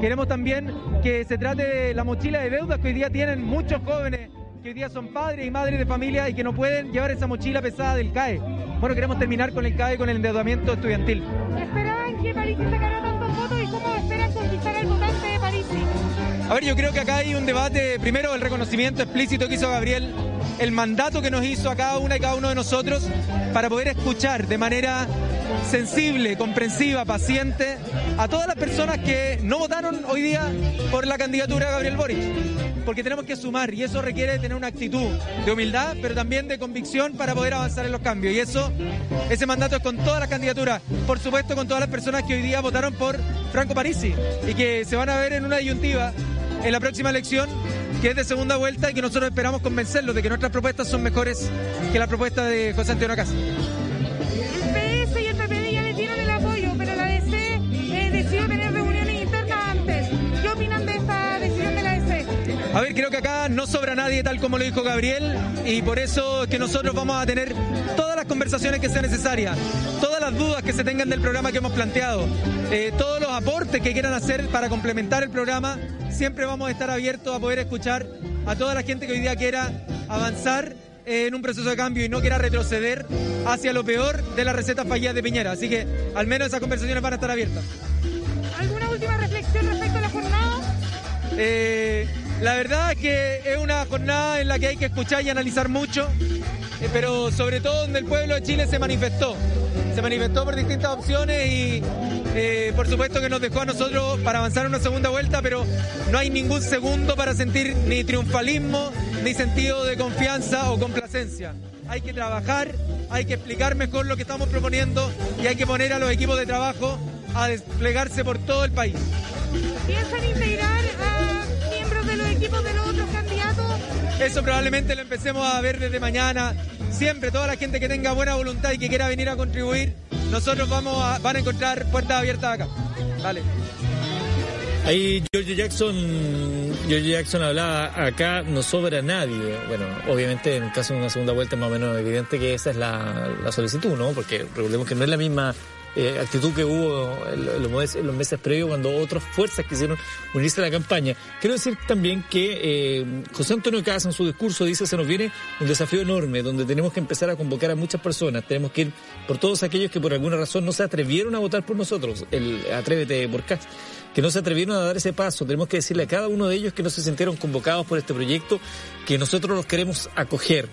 Queremos también que se trate de la mochila de deudas que hoy día tienen muchos jóvenes que hoy día son padres y madres de familia y que no pueden llevar esa mochila pesada del CAE. Bueno, queremos terminar con el CAE, con el endeudamiento estudiantil. ¿Esperaban que París sacara tantos votos y cómo esperan conquistar al votante de París? A ver, yo creo que acá hay un debate, primero el reconocimiento explícito que hizo Gabriel, el mandato que nos hizo a cada una y cada uno de nosotros para poder escuchar de manera sensible, comprensiva, paciente a todas las personas que no votaron hoy día por la candidatura de Gabriel Boric porque tenemos que sumar y eso requiere tener una actitud de humildad, pero también de convicción para poder avanzar en los cambios. Y eso, ese mandato es con todas las candidaturas, por supuesto con todas las personas que hoy día votaron por Franco Parisi y que se van a ver en una disyuntiva en la próxima elección que es de segunda vuelta y que nosotros esperamos convencerlos de que nuestras propuestas son mejores que la propuesta de José Antonio Casa. A ver, creo que acá no sobra nadie tal como lo dijo Gabriel y por eso es que nosotros vamos a tener todas las conversaciones que sean necesarias, todas las dudas que se tengan del programa que hemos planteado, eh, todos los aportes que quieran hacer para complementar el programa, siempre vamos a estar abiertos a poder escuchar a toda la gente que hoy día quiera avanzar en un proceso de cambio y no quiera retroceder hacia lo peor de las recetas fallidas de Piñera. Así que al menos esas conversaciones van a estar abiertas. ¿Alguna última reflexión respecto a la jornada? Eh, la verdad que es una jornada en la que hay que escuchar y analizar mucho, eh, pero sobre todo donde el pueblo de Chile se manifestó. Se manifestó por distintas opciones y eh, por supuesto que nos dejó a nosotros para avanzar una segunda vuelta, pero no hay ningún segundo para sentir ni triunfalismo, ni sentido de confianza o complacencia. Hay que trabajar, hay que explicar mejor lo que estamos proponiendo y hay que poner a los equipos de trabajo a desplegarse por todo el país. ¿Piensan integrar de Eso probablemente lo empecemos a ver desde mañana. Siempre, toda la gente que tenga buena voluntad y que quiera venir a contribuir, nosotros vamos a, van a encontrar puertas abiertas acá. Vale. Ahí George Jackson, George Jackson hablaba, acá no sobra nadie. Bueno, obviamente en caso de una segunda vuelta es más o menos evidente que esa es la, la solicitud, ¿no? Porque recordemos que no es la misma eh, actitud que hubo en los, meses, previos cuando otras fuerzas quisieron unirse a la campaña. Quiero decir también que eh, José Antonio Casa en su discurso dice se nos viene un desafío enorme donde tenemos que empezar a convocar a muchas personas, tenemos que ir por todos aquellos que por alguna razón no se atrevieron a votar por nosotros, el Atrévete por Cast que no se atrevieron a dar ese paso. Tenemos que decirle a cada uno de ellos que no se sintieron convocados por este proyecto, que nosotros los queremos acoger,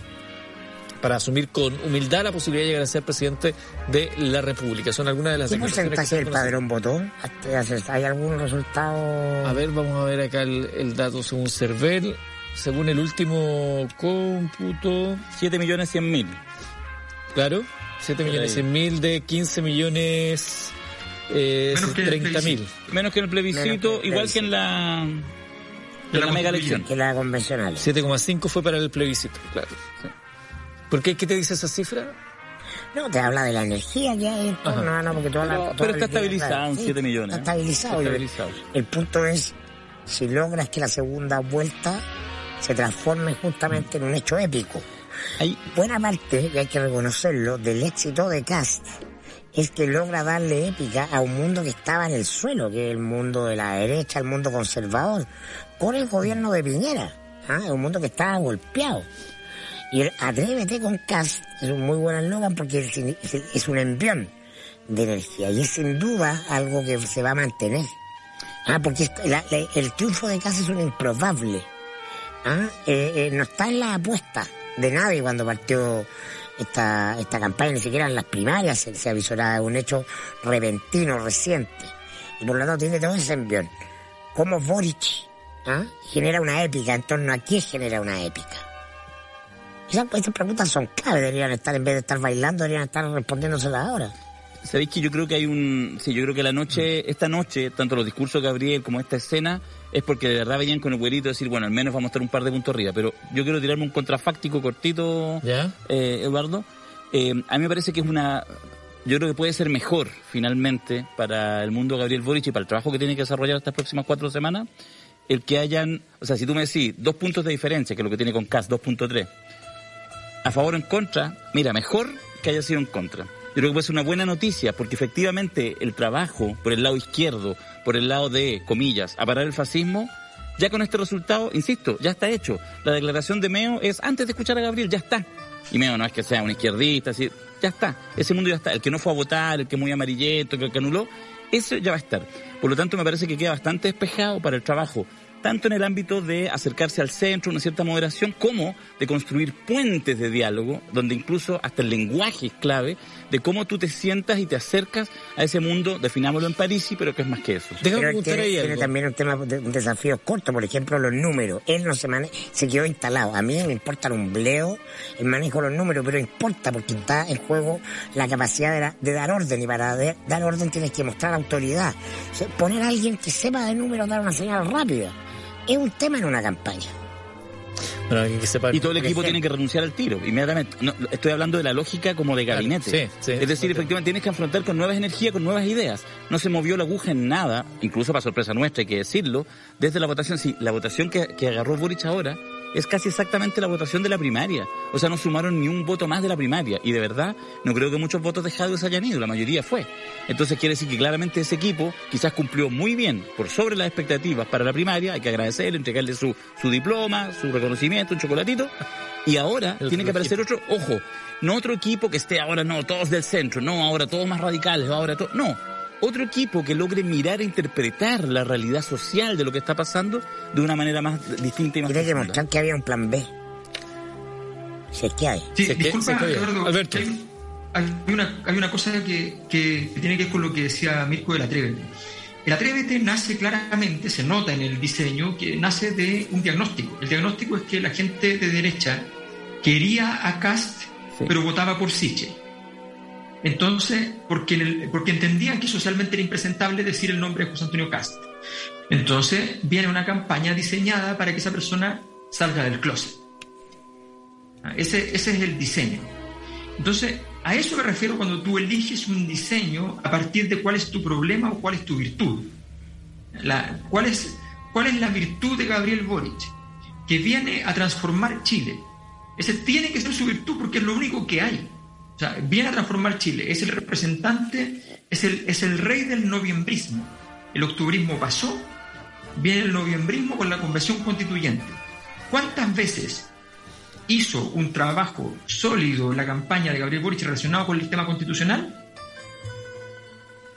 para asumir con humildad la posibilidad de llegar a ser presidente de la República. Son algunas de las ¿Qué porcentaje del padrón votó? ¿Hay algún resultado? A ver, vamos a ver acá el, dato según CERVEL. Según el último cómputo... 7 millones 100 mil. Claro, 7 millones 100 mil de 15 millones eh, 30 mil. Menos que en el plebiscito, igual que en la... En la, mega elección. Que la convencional. 7,5 fue para el plebiscito, claro. ¿Por qué? ¿Qué te dice esa cifra? No, te habla de la energía ya. No, no, porque toda la, pero, está estabilizado en 7 millones. Está estabilizado. El punto es si logras que la segunda vuelta se transforme justamente en un hecho épico. Hay buena parte, y hay que reconocerlo, del éxito de Cast es que logra darle épica a un mundo que estaba en el suelo, que es el mundo de la derecha, el mundo conservador, con el gobierno de Piñera. ¿ah? Es un mundo que estaba golpeado. Y el Atrévete con Cast es un muy buen eslogan porque es, un envión de energía y es sin duda algo que se va a mantener. Ah, porque el triunfo de Cast es un improbable. Ah, eh, eh, no está en la apuesta de nadie cuando partió esta, esta campaña, ni siquiera en las primarias se, se avisoraba un hecho repentino, reciente. Y por lo tanto tiene todo ese envión. ¿Cómo Boric ah, genera una épica? ¿En torno a qué genera una épica? Esas, esas preguntas son clave, deberían estar, en vez de estar bailando, deberían estar respondiéndoselas ahora. Sabéis que yo creo que hay un. Sí, yo creo que la noche, esta noche, tanto los discursos de Gabriel como esta escena, es porque de verdad venían con el güerito decir, bueno, al menos vamos a estar un par de puntos arriba. Pero yo quiero tirarme un contrafáctico cortito, ¿Ya? eh, Eduardo. Eh, a mí me parece que es una. Yo creo que puede ser mejor, finalmente, para el mundo de Gabriel Boric y para el trabajo que tiene que desarrollar estas próximas cuatro semanas, el que hayan. O sea, si tú me decís dos puntos de diferencia, que es lo que tiene con CAS 2.3, a favor o en contra, mira, mejor que haya sido en contra. Yo creo que puede ser una buena noticia, porque efectivamente el trabajo por el lado izquierdo, por el lado de, comillas, a parar el fascismo, ya con este resultado, insisto, ya está hecho. La declaración de Meo es antes de escuchar a Gabriel, ya está. Y Meo no es que sea un izquierdista, así, ya está. Ese mundo ya está. El que no fue a votar, el que muy amarillento, el que anuló, eso ya va a estar. Por lo tanto, me parece que queda bastante despejado para el trabajo tanto en el ámbito de acercarse al centro, una cierta moderación, como de construir puentes de diálogo, donde incluso hasta el lenguaje es clave, de cómo tú te sientas y te acercas a ese mundo, definámoslo en París, pero que es más que eso. Déjame Pero él preguntar tiene, ahí tiene algo. también un tema de un desafío corto, por ejemplo, los números. Él no se mane se quedó instalado. A mí me importa un bleo el manejo de los números, pero importa porque está en juego la capacidad de, la- de dar orden y para de- dar orden tienes que mostrar autoridad. O sea, poner a alguien que sepa de números, dar una señal rápida. Es un tema en una campaña. Bueno, alguien que sepa. Y todo el equipo tiene que renunciar al tiro, inmediatamente. No, estoy hablando de la lógica como de Claro, gabinete. sí, sí. es decir, efectivamente tienes que afrontar con nuevas energías, con nuevas ideas. No se movió la aguja en nada, incluso para sorpresa nuestra, hay que decirlo, desde la votación. Sí, la votación que, que agarró Boric ahora es casi exactamente la votación de la primaria. O sea, no sumaron ni un voto más de la primaria. Y de verdad, no creo que muchos votos de Jadwe se hayan ido, la mayoría fue. Entonces quiere decir que claramente ese equipo quizás cumplió muy bien por sobre las expectativas para la primaria. Hay que agradecerle, entregarle su, su diploma, su reconocimiento, un chocolatito. Y ahora El tiene que aparecer otro, ojo, no otro equipo que esté ahora, no, todos del centro, no, ahora todos más radicales, ahora todo, no. Otro equipo que logre mirar e interpretar la realidad social de lo que está pasando de una manera más distinta y más Tiene que profunda. mostrar que había un plan B. Si es que hay. Sí, que- disculpa, que- Eduardo, Alberto. Hay, hay una, hay una cosa que, que tiene que ver con lo que decía Mirko del Atrévete. El Atrévete nace claramente, se nota en el diseño, que nace de un diagnóstico. El diagnóstico es que la gente de derecha quería a Cast, Sí. pero votaba por Siche. Entonces, porque, entendían que socialmente era impresentable decir el nombre de José Antonio Cast. Entonces, viene una campaña diseñada para que esa persona salga del closet. Ah, Ese, es el diseño. Entonces, a eso me refiero cuando tú eliges un diseño a partir de cuál es tu problema o cuál es tu virtud. ¿cuál, es, ¿Cuál es la virtud de Gabriel Boric? Que viene a transformar Chile. Ese tiene que ser su virtud porque es lo único que hay. O sea, viene a transformar Chile. Es el representante, es el, es el rey del noviembrismo. El octubrismo pasó, viene el noviembrismo con la convención constituyente. ¿Cuántas veces hizo un trabajo sólido en la campaña de Gabriel Boric relacionado con el sistema constitucional?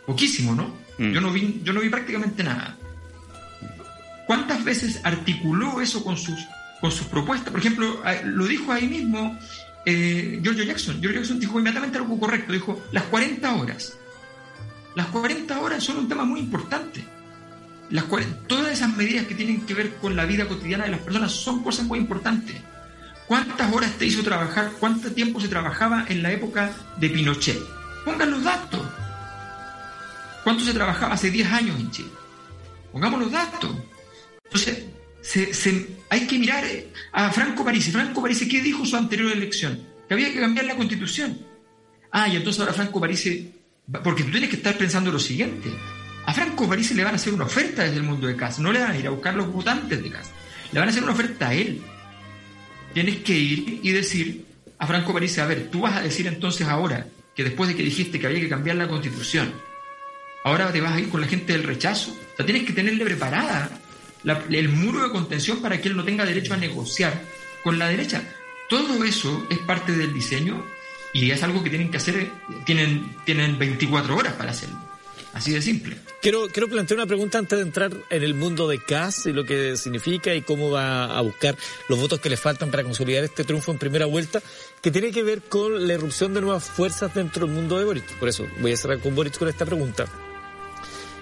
Poquísimo, ¿no? Mm. Yo no vi, yo no vi prácticamente nada. ¿Cuántas veces articuló eso con sus, con sus propuestas? Por ejemplo, lo dijo ahí mismo eh, Giorgio Jackson. Giorgio Jackson dijo inmediatamente algo correcto. Dijo, las 40 horas. Las 40 horas son un tema muy importante. Todas esas medidas que tienen que ver con la vida cotidiana de las personas son cosas muy importantes. ¿Cuántas horas te hizo trabajar? ¿Cuánto tiempo se trabajaba en la época de Pinochet? Pongan los datos. ¿Cuánto se trabajaba hace 10 años en Chile? Pongamos los datos. Entonces, se- hay que mirar eh, a Franco Parisi. Franco Parisi, ¿qué dijo su anterior elección? Que había que cambiar la constitución. Ah, y entonces ahora Franco Parisi, porque tú tienes que estar pensando lo siguiente. A Franco Parisi le van a hacer una oferta desde el mundo de casa, no le van a ir a buscar los votantes de casa, le van a hacer una oferta a él. Tienes que ir y decir a Franco Parisi, a ver, tú vas a decir entonces ahora que después de que dijiste que había que cambiar la constitución, ahora te vas a ir con la gente del rechazo. O sea, tienes que tenerle preparada el muro de contención para que él no tenga derecho a negociar con la derecha. Todo eso es parte del diseño y es algo que tienen que hacer, tienen, tienen 24 horas para hacerlo. Así de simple. Quiero, quiero plantear una pregunta antes de entrar en el mundo de CAS y lo que significa y cómo va a buscar los votos que le faltan para consolidar este triunfo en primera vuelta, que tiene que ver con la irrupción de nuevas fuerzas dentro del mundo de Boric. Por eso voy a cerrar con Boric con esta pregunta.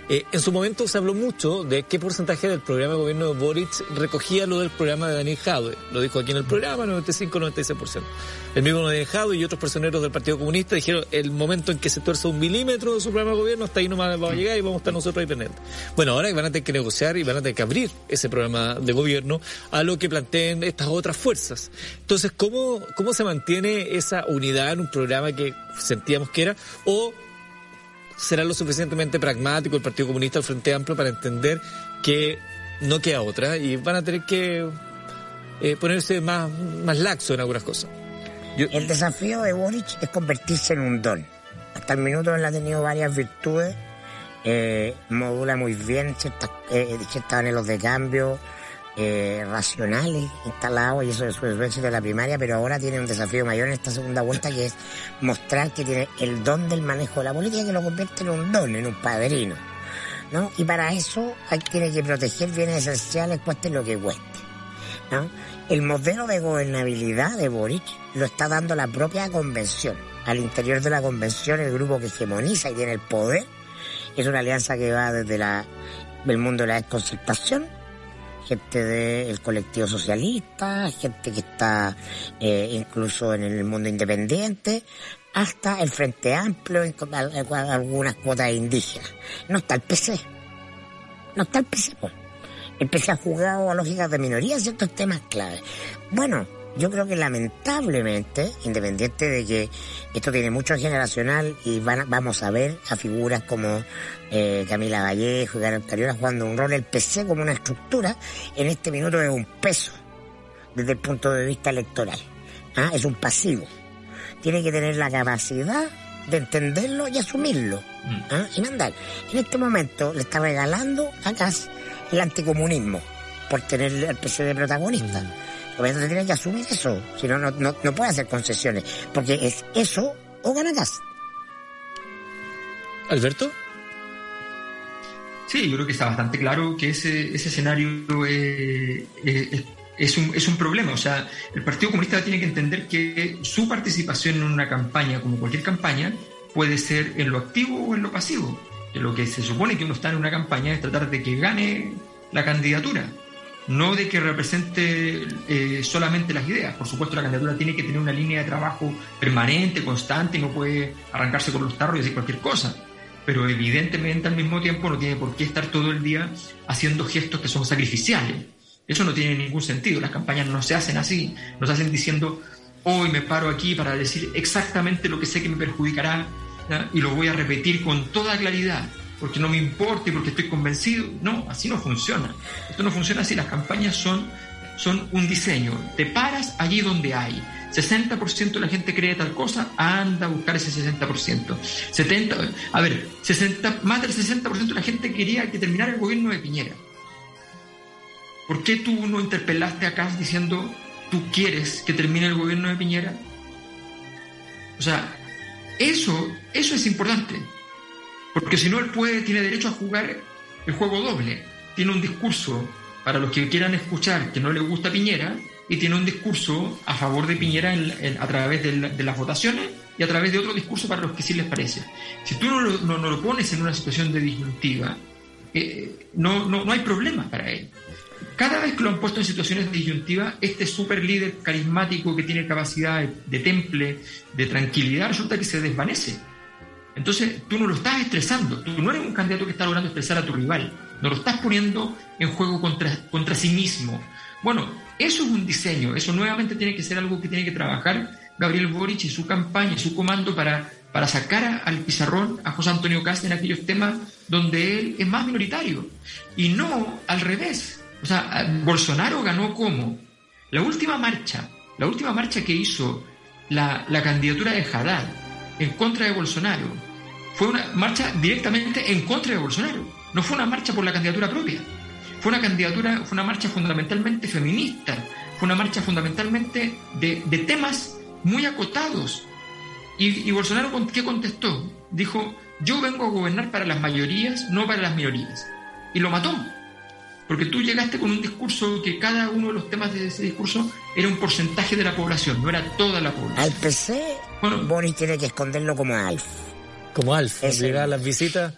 Eh, en su momento se habló mucho de qué porcentaje del programa de gobierno de Boric recogía lo del programa de Daniel Jadwe. Lo dijo aquí en el programa, 95-96%. El mismo Daniel Jadwe y otros personeros del Partido Comunista dijeron el momento en que se tuerza un milímetro de su programa de gobierno, hasta ahí no va a llegar y vamos a estar nosotros ahí pendientes. Bueno, ahora van a tener que negociar y van a tener que abrir ese programa de gobierno a lo que planteen estas otras fuerzas. Entonces, ¿cómo, cómo se mantiene esa unidad en un programa que sentíamos que era? O será lo suficientemente pragmático el Partido Comunista, el Frente Amplio, para entender que no queda otra y van a tener que eh, ponerse más, más laxo en algunas cosas. El desafío de Boric es convertirse en un don. Hasta el minuto él ha tenido varias virtudes, eh, modula muy bien ciertas, eh, ciertos anhelos de cambio, eh, racionales instalados y eso es su éxito de la primaria, pero ahora tiene un desafío mayor en esta segunda vuelta que es mostrar que tiene el don del manejo de la política que lo convierte en un don, en un padrino. ¿no? Y para eso hay, tiene que proteger bienes esenciales, cueste lo que cueste. ¿no? El modelo de gobernabilidad de Boric lo está dando la propia convención. Al interior de la convención, el grupo que hegemoniza y tiene el poder es una alianza que va desde la, el mundo de la desconcertación gente del colectivo socialista, gente que está eh, incluso en el mundo independiente, hasta el Frente Amplio algunas cuotas indígenas. No está el PC. No está el PC. El PC ha jugado a lógicas de minoría ciertos temas claves. Bueno, yo creo que lamentablemente, independiente de que esto tiene mucho generacional y van, vamos a ver a figuras como eh, Camila Vallejo y Cariola jugando un rol, el PC como una estructura en este minuto es un peso desde el punto de vista electoral. ¿ah? Es un pasivo. Tiene que tener la capacidad de entenderlo y asumirlo mm. ¿ah? y mandar. En este momento le está regalando a Cas el anticomunismo por tener al PC de protagonista. Se tiene que asumir eso, si no, no, puede hacer concesiones, porque es eso o gana gas. ¿Alberto? Sí, yo creo que está bastante claro que ese, ese escenario es, es, un, es un problema. O sea, el Partido Comunista tiene que entender que su participación en una campaña, como cualquier campaña, puede ser en lo activo o en lo pasivo. Que lo que se supone que uno está en una campaña es tratar de que gane la candidatura no de que represente eh, solamente las ideas. Por supuesto, la candidatura tiene que tener una línea de trabajo permanente, constante, no puede arrancarse con los tarros y decir cualquier cosa. Pero evidentemente al mismo tiempo no tiene por qué estar todo el día haciendo gestos que son sacrificiales. Eso no tiene ningún sentido. Las campañas no se hacen así, no se hacen diciendo, hoy me paro aquí para decir exactamente lo que sé que me perjudicará y lo voy a repetir con toda claridad porque no me importa y porque estoy convencido. No, así no funciona. Esto no funciona así. Las campañas son, son un diseño. Te paras allí donde hay. 60% de la gente cree tal cosa, anda a buscar ese 60%. 70, a ver, 60, más del 60% de la gente quería que terminara el gobierno de Piñera. ¿Por qué tú no interpelaste acá diciendo tú quieres que termine el gobierno de Piñera? O sea, eso, eso es importante. Porque si no, él puede, tiene derecho a jugar el juego doble. Tiene un discurso para los que quieran escuchar que no le gusta Piñera y tiene un discurso a favor de Piñera a través de, las votaciones y a través de otro discurso para los que sí les parece. Si tú no lo, pones en una situación de disyuntiva, eh, no, no, no hay problema para él. Cada vez que lo han puesto en situaciones de disyuntiva, este super líder carismático que tiene capacidad de temple, de tranquilidad, resulta que se desvanece entonces tú no lo estás estresando, tú no eres un candidato que está logrando estresar a tu rival, no lo estás poniendo en juego contra, contra sí mismo. Bueno, eso es un diseño, eso nuevamente tiene que ser algo que tiene que trabajar Gabriel Boric y su campaña su comando para, para sacar al pizarrón a José Antonio Cast en aquellos temas donde él es más minoritario. Y no al revés. O sea, Bolsonaro ganó como la última marcha, la última marcha que hizo la, la candidatura de Haddad en contra de Bolsonaro. Fue una marcha directamente en contra de Bolsonaro. No fue una marcha por la candidatura propia. Fue una candidatura, fue una marcha fundamentalmente feminista. Fue una marcha fundamentalmente de, de temas muy acotados. Y, y Bolsonaro, ¿qué contestó? Dijo, yo vengo a gobernar para las mayorías, no para las minorías. Y lo mató. Porque tú llegaste con un discurso que cada uno de los temas de ese discurso era un porcentaje de la población, no era toda la población. Al PC, Bueno. Boris tiene que esconderlo como Alf. Como Alf, llegar a las visitas.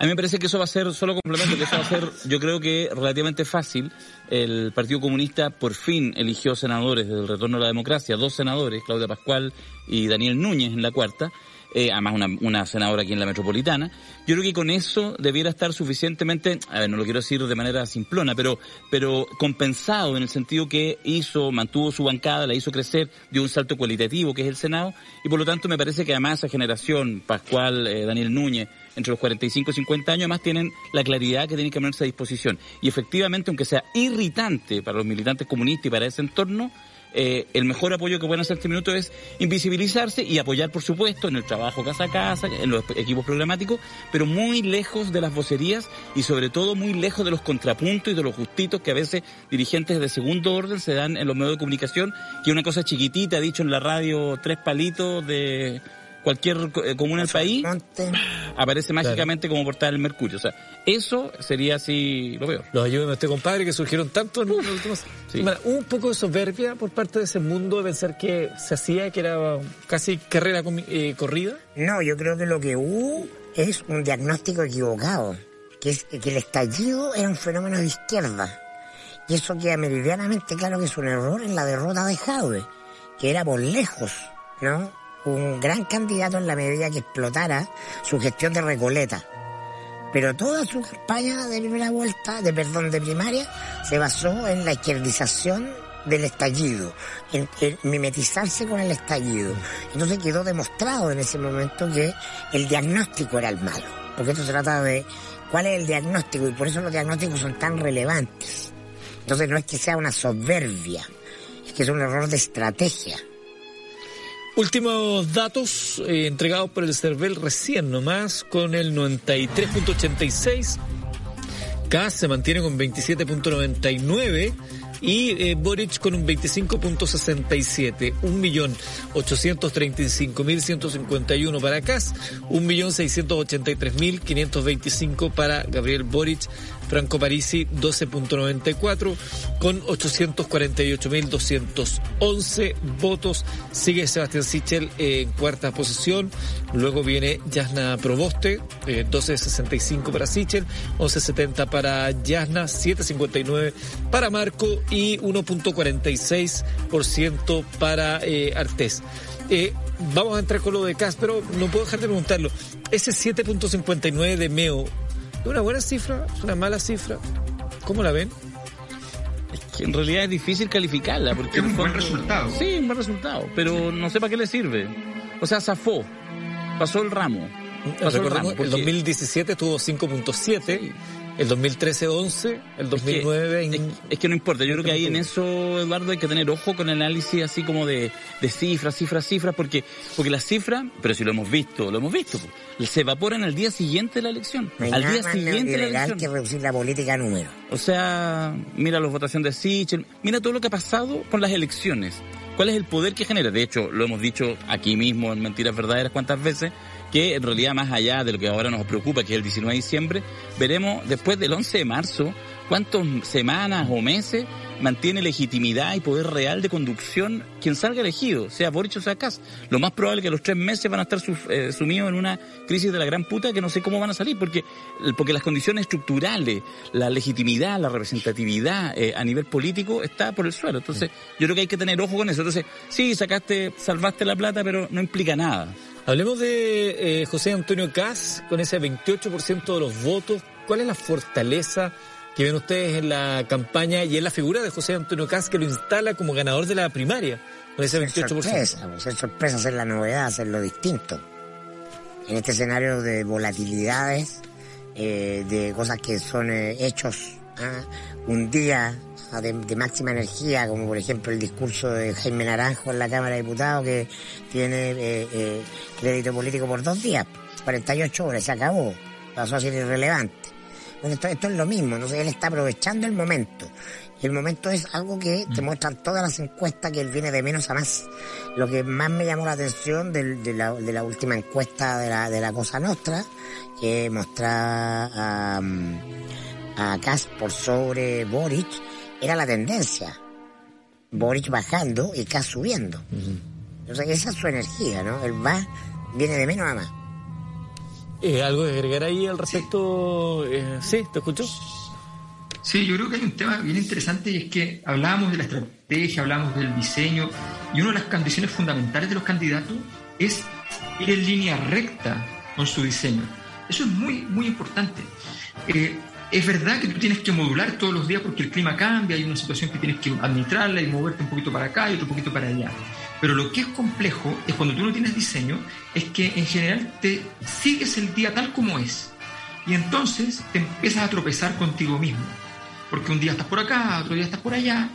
A mí me parece que eso va a ser, solo complemento, que eso va a ser, yo creo que relativamente fácil. El Partido Comunista por fin eligió senadores del retorno a la democracia, dos senadores, Claudia Pascual y Daniel Núñez en la cuarta, eh, además una, una senadora aquí en la metropolitana. Yo creo que con eso debiera estar suficientemente, a ver, no lo quiero decir de manera simplona, pero, pero compensado en el sentido que hizo, mantuvo su bancada, la hizo crecer, dio un salto cualitativo que es el Senado, y por lo tanto me parece que además esa generación, Pascual, eh, Daniel Núñez, entre los 45 y 50 años, además tienen la claridad que tienen que ponerse a disposición. Y efectivamente, aunque sea irritante para los militantes comunistas y para ese entorno, eh, el mejor apoyo que pueden hacer este minuto es invisibilizarse y apoyar, por supuesto, en el trabajo casa a casa, en los equipos programáticos, pero muy lejos de las vocerías y sobre todo muy lejos de los contrapuntos y de los justitos que a veces dirigentes de segundo orden se dan en los medios de comunicación, que una cosa chiquitita, dicho en la radio, tres palitos de cualquier eh, comuna del país, Monte. aparece mágicamente como portada del Mercurio. O sea, eso sería así lo peor. Los ayúdenme a este compadre que surgieron tanto en los últimos Sí. semanas. Un poco de soberbia por parte de ese mundo de pensar que se hacía, que era casi carrera eh, corrida. No, yo creo que lo que hubo es un diagnóstico equivocado, que es que el estallido era un fenómeno de izquierda. Y eso queda meridianamente claro que es un error en la derrota de Jadwe, que era por lejos, ¿no? Un gran candidato en la medida que explotara su gestión de Recoleta. Pero toda su campaña de primera vuelta, de perdón, de primaria, se basó en la izquierdización del estallido, en, mimetizarse con el estallido. Entonces quedó demostrado en ese momento que el diagnóstico era el malo. Porque esto se trata de cuál es el diagnóstico y por eso los diagnósticos son tan relevantes. Entonces no es que sea una soberbia, es que es un error de estrategia. Últimos datos eh, entregados por el CERVEL recién nomás, con el 93.86. Kass se mantiene con 27.99 y eh, Boric con un 25.67. 1.835.151 para Kass, 1.683.525 para Gabriel Boric. Franco Parisi 12.94 con 848.211 votos. Sigue Sebastián Sichel eh, en cuarta posición. Luego viene Yasna Proboste, eh, 12.65 para Sichel, 11.70 para Yasna, 7.59 para Marco y 1.46% para eh, Artés. Eh, vamos a entrar con lo de Cas, pero no puedo dejar de preguntarlo. Ese 7.59 de Meo, ¿es una buena cifra? ¿Es una mala cifra? ¿Cómo la ven? Es que en realidad es difícil calificarla. Porque Es un buen fondo- resultado. Sí, un buen resultado. Pero no sé para qué le sirve. O sea, zafó. Pasó el ramo. Recordemos, el porque- 2017 tuvo 5.7, el 2013 11, el 2009 Es que, en- es- es que no importa, yo creo que ahí en eso, Eduardo, hay que tener ojo con el análisis así como de, de cifras, cifras, cifras, porque, porque las cifras, pero si lo hemos visto, lo hemos visto, pues, se evaporan al día siguiente de la elección. No hay al día siguiente de la elección. que reducir la política a números. O sea, mira la votación de Sichel, mira todo lo que ha pasado con las elecciones. ¿Cuál es el poder que genera? De hecho, lo hemos dicho aquí mismo en Mentiras Verdaderas cuántas veces, que en realidad más allá de lo que ahora nos preocupa, que es el 19 de diciembre, veremos después del 11 de marzo cuántas semanas o meses mantiene legitimidad y poder real de conducción quien salga elegido, sea Boric o sea Kass. Lo más probable es que los tres meses van a estar suf- eh, sumidos en una crisis de la gran puta que no sé cómo van a salir, porque, porque las condiciones estructurales, la legitimidad, la representatividad eh, a nivel político está por el suelo. Entonces, yo creo que hay que tener ojo con eso. Entonces, sí, sacaste, salvaste la plata, pero no implica nada. Hablemos de eh, José Antonio Cas con ese 28% de los votos. ¿Cuál es la fortaleza que ven ustedes en la campaña y en la figura de José Antonio Cas que lo instala como ganador de la primaria con ese Ser 28%? sorpresa, pues, ser sorpresa, hacer la novedad, hacer lo distinto. En este escenario de volatilidades, eh, de cosas que son eh, hechos ¿ah? un día de, de máxima energía, como por ejemplo el discurso de Jaime Naranjo en la Cámara de Diputados, que tiene eh, eh, crédito político por dos días, 48 horas, se acabó, pasó a ser irrelevante. Bueno, esto, esto es lo mismo, entonces él está aprovechando el momento. Y el momento es algo que te muestran todas las encuestas que él viene de menos a más. Lo que más me llamó la atención de, la, de la última encuesta de la, de la Cosa Nostra, que mostraba a, mm, a Kass por sobre Boric, era la tendencia. Boric bajando y Kass subiendo. Entonces esa es su energía, ¿no? Él va, viene de menos a más. Eh, ¿Algo que agregar ahí al respecto? Eh, sí, ¿te escucho? Sí, yo creo que hay un tema bien interesante y es que hablábamos de la estrategia, hablamos del diseño y una de las condiciones fundamentales de los candidatos es ir en línea recta con su diseño. Eso es muy, muy importante. Eh, es verdad que tú tienes que modular todos los días porque el clima cambia, hay una situación que tienes que administrarla y moverte un poquito para acá y otro poquito para allá. Pero lo que es complejo es cuando tú no tienes diseño, es que en general te sigues el día tal como es. Y entonces te empiezas a tropezar contigo mismo. Porque un día estás por acá, otro día estás por allá.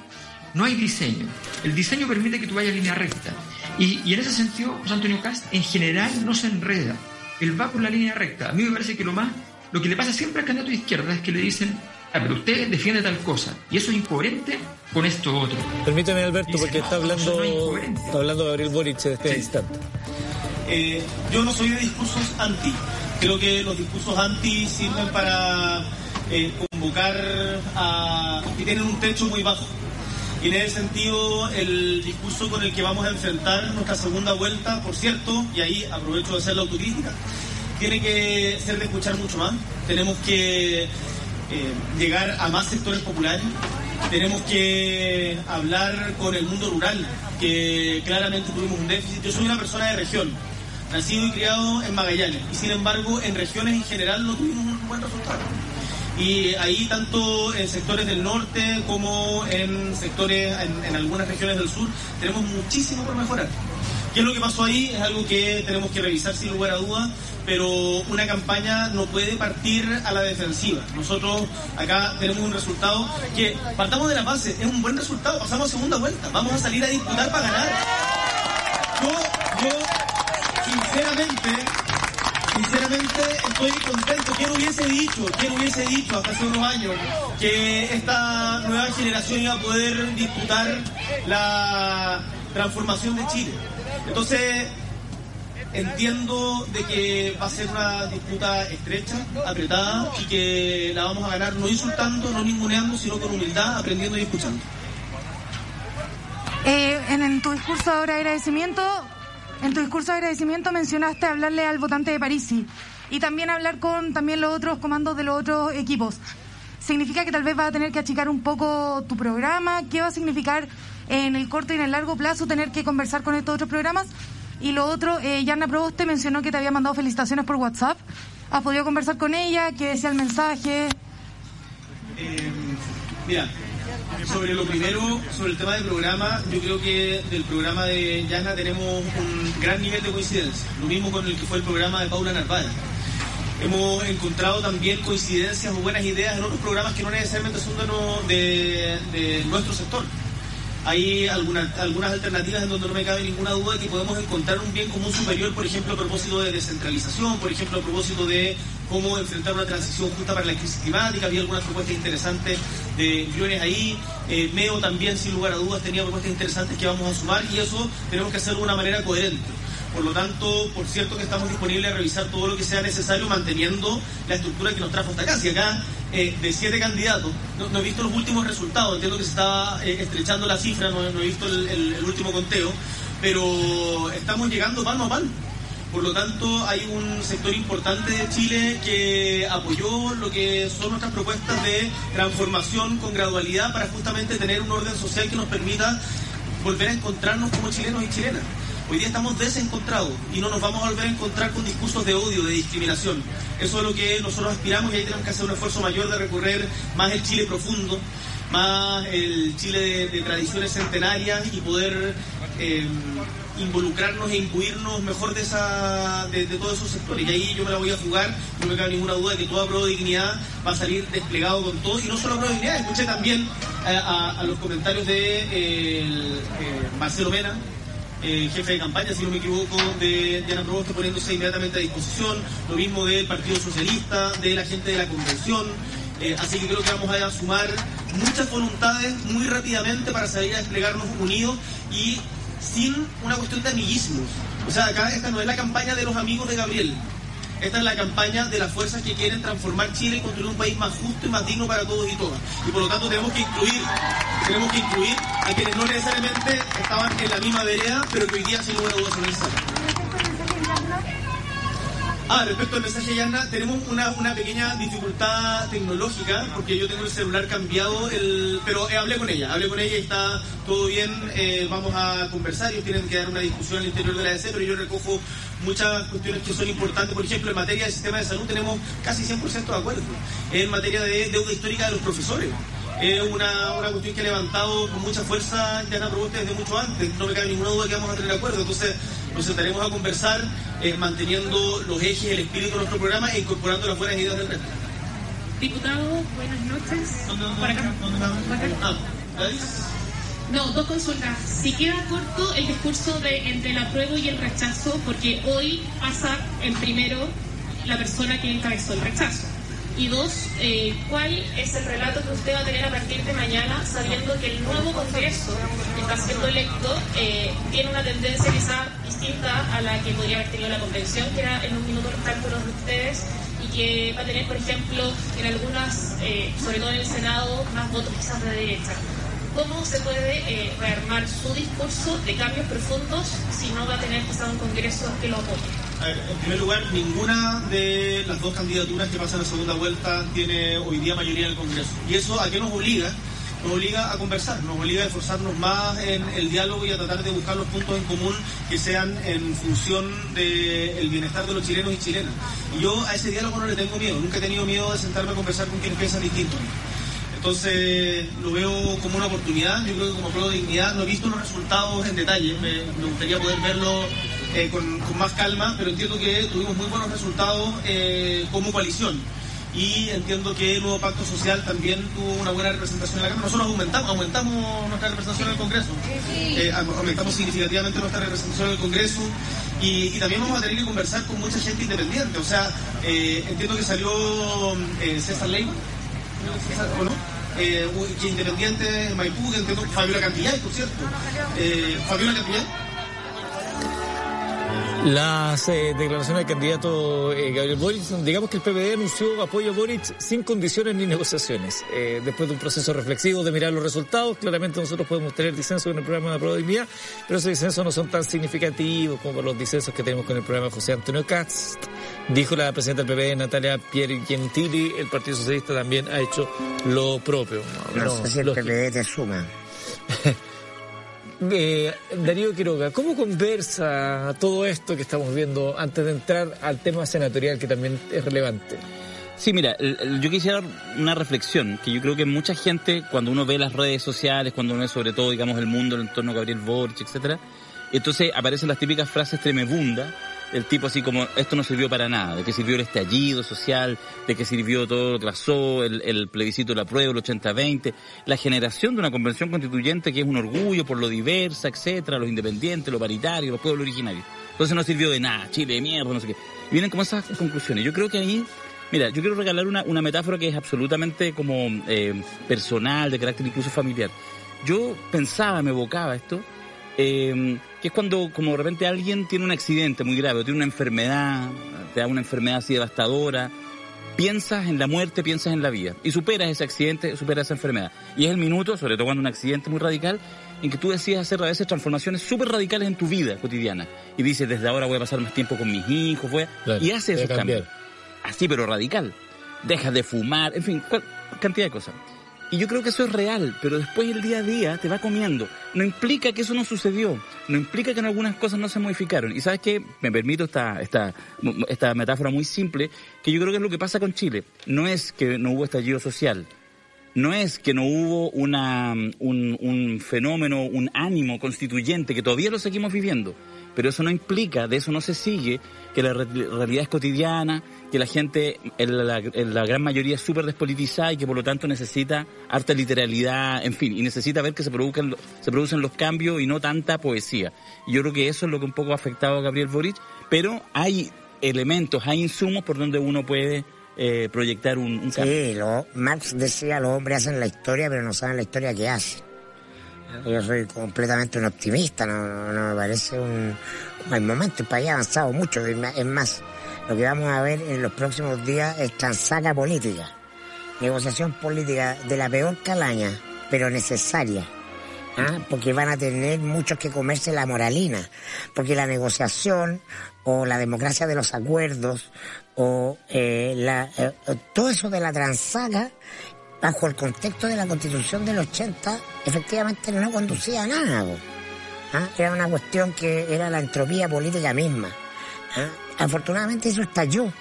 No hay diseño. El diseño permite que tú vayas en línea recta. Y, y en ese sentido, José Antonio Cast en general no se enreda. Él va por la línea recta. A mí me parece que lo más, lo que le pasa siempre al candidato de izquierda es que le dicen, ah, pero usted defiende tal cosa. Y eso es incoherente con esto otro. Permíteme, Alberto, Dice, porque no, está eso no hablando, es está hablando Gabriel Boric en este Sí. instante. Eh, yo no soy de discursos anti. Creo que los discursos anti sirven para eh, convocar a... y tienen un techo muy bajo. Y en ese sentido, el discurso con el que vamos a enfrentar nuestra segunda vuelta, por cierto, y ahí aprovecho de hacer la autocrítica, tiene que ser de escuchar mucho más. Tenemos que eh, llegar a más sectores populares. Tenemos que hablar con el mundo rural, que claramente tuvimos un déficit. Yo soy una persona de región, nacido y criado en Magallanes, y sin embargo en regiones en general no tuvimos un buen resultado. Y ahí tanto en sectores del norte como en sectores, en, en algunas regiones del sur, tenemos muchísimo por mejorar. ¿Qué es lo que pasó ahí? Es algo que tenemos que revisar sin lugar a dudas, pero una campaña no puede partir a la defensiva. Nosotros acá tenemos un resultado que, partamos de la base, es un buen resultado, pasamos a segunda vuelta, vamos a salir a disputar para ganar. Yo, yo, sinceramente, sinceramente estoy contento. ¿Quién hubiese dicho, quién hubiese dicho hasta hace unos años que esta nueva generación iba a poder disputar la transformación de Chile? Entonces, entiendo de que va a ser una disputa estrecha, apretada y que la vamos a ganar no insultando, no ninguneando, sino con humildad, aprendiendo y escuchando. Eh, en, tu discurso de agradecimiento, en tu discurso de agradecimiento mencionaste hablarle al votante de Parisi y también hablar con también los otros comandos de los otros equipos. ¿Significa que tal vez va a tener que achicar un poco tu programa? ¿Qué va a significar en el corto y en el largo plazo tener que conversar con estos otros programas? Y lo otro, eh, Yana Proboste mencionó que te había mandado felicitaciones por WhatsApp. ¿Has podido conversar con ella? ¿Qué decía el mensaje? Eh, mira, sobre lo primero, sobre el tema del programa, yo creo que del programa de Yana tenemos un gran nivel de coincidencia. Lo mismo con el que fue el programa de Paula Narváez. Hemos encontrado también coincidencias o buenas ideas en otros programas que no necesariamente son de, nuestro sector. Hay algunas, algunas alternativas en donde no me cabe ninguna duda que podemos encontrar un bien común superior, por ejemplo, a propósito de descentralización, por ejemplo, a propósito de cómo enfrentar una transición justa para la crisis climática. Había algunas propuestas interesantes de Briones ahí. Eh, Meo también, sin lugar a dudas, tenía propuestas interesantes que vamos a sumar y eso tenemos que hacerlo de una manera coherente. Por lo tanto, por cierto que estamos disponibles a revisar todo lo que sea necesario manteniendo la estructura que nos trajo hasta acá. Si acá eh, de siete candidatos, no, he visto los últimos resultados, entiendo que se estaba eh, estrechando la cifra, no, he visto el último conteo, pero estamos llegando mano a mano. Por lo tanto, hay un sector importante de Chile que apoyó lo que son nuestras propuestas de transformación con gradualidad para justamente tener un orden social que nos permita volver a encontrarnos como chilenos y chilenas. Hoy día estamos desencontrados y no nos vamos a volver a encontrar con discursos de odio, de discriminación. Eso es lo que nosotros aspiramos y ahí tenemos que hacer un esfuerzo mayor de recorrer más el Chile profundo, más el Chile de, de tradiciones centenarias y poder eh, involucrarnos e imbuirnos mejor de, esa, de, todos esos sectores. Y ahí yo me la voy a jugar, no me cabe ninguna duda de que toda Pro Dignidad va a salir desplegado con todo, y no solo Pro Dignidad, escuché también a, los comentarios de eh, Marcelo Mena, eh, jefe de campaña, si no me equivoco, de Diana Proboste poniéndose inmediatamente a disposición, lo mismo del Partido Socialista, de la gente de la Convención. Eh, así que creo que vamos a sumar muchas voluntades muy rápidamente para salir a desplegarnos unidos y sin una cuestión de amiguismos. O sea, acá esta no es la campaña de los amigos de Gabriel. Esta es la campaña de las fuerzas que quieren transformar Chile y construir un país más justo y más digno para todos y todas. Y por lo tanto tenemos que incluir, tenemos que incluir a quienes no necesariamente estaban en la misma vereda, pero que hoy día sin lugar a dudas son. Ah, respecto al mensaje Yana, tenemos una, una pequeña dificultad tecnológica porque yo tengo el celular cambiado, el, pero eh, hablé con ella, hablé con ella y está todo bien, eh, vamos a conversar, ellos tienen que dar una discusión al interior de la ADC, pero yo recojo muchas cuestiones que son importantes, por ejemplo, en materia de sistema de salud tenemos casi 100% de acuerdo, en materia de deuda histórica de los profesores es una, una cuestión que ha levantado con mucha fuerza Yana Proboste desde mucho antes. No me cabe ninguna duda que vamos a tener acuerdo. Entonces, nos sentaremos a conversar eh, manteniendo los ejes, el espíritu de nuestro programa e incorporando las buenas ideas del resto. Diputado, buenas noches. ¿Dónde, dónde, Ah, no, dos consultas. Si queda corto el discurso de entre el apruebo y el rechazo, porque hoy pasa en primero la persona que encabezó el rechazo. Y dos, eh, ¿cuál es el relato que usted va a tener a partir de mañana, sabiendo que el nuevo Congreso que está siendo electo eh, tiene una tendencia quizá distinta a la que podría haber tenido la convención, que era en un minuto los cálculos de ustedes, y que va a tener, por ejemplo, en algunas, eh, sobre todo en el Senado, más votos quizás de derecha? ¿Cómo se puede rearmar su discurso de cambios profundos si no va a tener quizá un Congreso que lo apoye? En primer lugar, ninguna de las dos candidaturas que pasan a segunda vuelta tiene hoy día mayoría en el Congreso. ¿Y eso a qué nos obliga? Nos obliga a conversar, nos obliga a esforzarnos más en el diálogo y a tratar de buscar los puntos en común que sean en función del bienestar de los chilenos y chilenas. Y yo a ese diálogo no le tengo miedo, nunca he tenido miedo de sentarme a conversar con quienes piensan distinto. Entonces lo veo como una oportunidad, yo creo que como prueba de dignidad no he visto los resultados en detalle, me, me gustaría poder verlo eh, con, más calma, pero entiendo que tuvimos muy buenos resultados eh, como coalición. Y entiendo que el nuevo pacto social también tuvo una buena representación en la Cámara. Nosotros aumentamos, aumentamos nuestra representación en el Congreso. Eh, aumentamos significativamente nuestra representación en el Congreso. Y, también vamos a tener que conversar con mucha gente independiente. O sea, entiendo que salió César Ley, ¿o no? Eh, independiente Maipú, entiendo Fabiola Cantillay, por cierto. Fabiola Cantillay las eh, declaraciones del candidato eh, Gabriel Boric, digamos que el PPD anunció apoyo a Boric sin condiciones ni negociaciones. Eh, después de un proceso reflexivo de mirar los resultados, claramente nosotros podemos tener disensos en el programa de probabilidad, pero esos disensos no son tan significativos como los disensos que tenemos con el programa de José Antonio Katz. Dijo la presidenta del PPD, Natalia Pierre Gentili, el Partido Socialista también ha hecho lo propio. No, sé si el PPD te suma. Eh, Darío Quiroga, ¿cómo conversa todo esto que estamos viendo antes de entrar al tema senatorial que también es relevante? Sí, mira, yo quisiera una reflexión, que yo creo que mucha gente, cuando uno ve las redes sociales, cuando uno ve sobre todo, digamos, el mundo en torno a Gabriel Boric, etcétera, entonces aparecen las típicas frases tremebundas el tipo así como, esto no sirvió para nada, de que sirvió el estallido social, de que sirvió todo lo que pasó, el, plebiscito de la prueba, el 80-20, la generación de una convención constituyente que es un orgullo por lo diversa, etcétera, los independientes, los paritarios, los pueblos originarios. Entonces no sirvió de nada, Chile de mierda, no sé qué. Y vienen como esas conclusiones. Yo creo que ahí Mira, yo quiero regalar una, una metáfora que es absolutamente como eh, personal, de carácter incluso familiar. Yo pensaba, me evocaba esto, eh, que es cuando como de repente alguien tiene un accidente muy grave, o tiene una enfermedad, te da una enfermedad así devastadora, piensas en la muerte, piensas en la vida, y superas ese accidente, superas esa enfermedad. Y es el minuto, sobre todo cuando un accidente muy radical, en que tú decides hacer a veces transformaciones súper radicales en tu vida cotidiana. Y dices, desde ahora voy a pasar más tiempo con mis hijos, voy y haces esos cambios. Así, pero radical. Dejas de fumar, en fin, cantidad de cosas. Y yo creo que eso es real, pero después el día a día te va comiendo. No implica que eso no sucedió, no implica que en algunas cosas no se modificaron. Y sabes qué, me permito esta, esta, esta metáfora muy simple, que yo creo que es lo que pasa con Chile. No es que no hubo estallido social, no es que no hubo una, un, un fenómeno, un ánimo constituyente, que todavía lo seguimos viviendo, pero eso no implica, de eso no se sigue, que la re- realidad es cotidiana, que la gente, en la, en la gran mayoría es súper despolitizada y que por lo tanto necesita harta literalidad, en fin, y necesita ver que se produzcan, se producen los cambios y no tanta poesía. Y yo creo que eso es lo que un poco ha afectado a Gabriel Boric, pero hay elementos, hay insumos por donde uno puede eh, proyectar un, un cambio. Sí, lo, Marx decía, los hombres hacen la historia, pero no saben la historia que hacen. Yo soy completamente un optimista, no, me parece un... Hay momentos, el país ha avanzado mucho, es más, lo que vamos a ver en los próximos días es transaca política, negociación política de la peor calaña, pero necesaria. ¿ah? Porque van a tener muchos que comerse la moralina, porque la negociación o la democracia de los acuerdos o eh, la, eh, todo eso de la transaga bajo el contexto de la constitución del 80 efectivamente no conducía a nada. ¿Ah? Era una cuestión que era la entropía política misma. ¿ah? Afortunadamente eso estalló.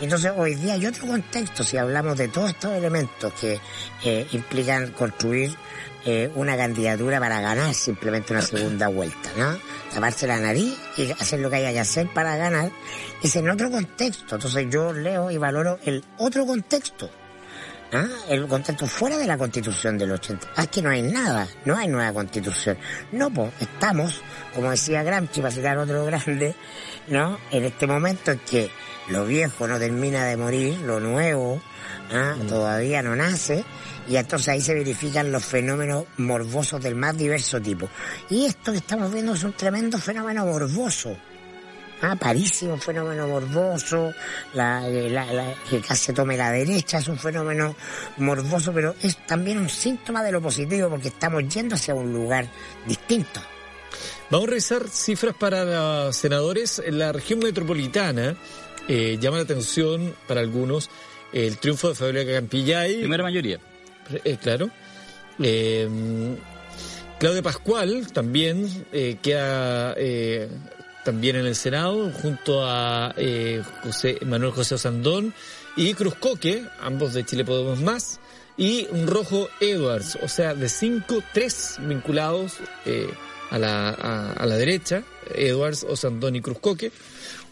Entonces hoy día hay otro contexto si hablamos de todos estos elementos que eh, implican construir eh, una candidatura para ganar simplemente una segunda vuelta, ¿no? Taparse la nariz y hacer lo que haya que hacer para ganar es en otro contexto. Entonces yo leo y valoro el otro contexto. ¿Ah? El contexto fuera de la constitución del 80. Ah, es que no hay nada, no hay nueva constitución. No, pues estamos, como decía Gramsci, para citar otro grande, ¿no? En este momento en que lo viejo no termina de morir, lo nuevo ¿ah? todavía no nace, y entonces ahí se verifican los fenómenos morbosos del más diverso tipo. Y esto que estamos viendo es un tremendo fenómeno morboso. Ah, París es un fenómeno morboso, la, la- la- que casi tome la derecha es un fenómeno morboso, pero es también un síntoma de lo positivo porque estamos yendo hacia un lugar distinto. Vamos a revisar cifras para los senadores. En la región metropolitana eh, llama la atención para algunos el triunfo de Fabiola Campillay. Primera mayoría. Eh, claro. Eh, Claudia Pascual también eh, queda eh, también en el Senado junto a eh, José, Manuel José Osandón y Cruz Coque, ambos de Chile Podemos Más, y Rojo Edwards, o sea, de cinco, tres vinculados eh, a, la, a, la derecha, Edwards, Osandón y Cruz Coque,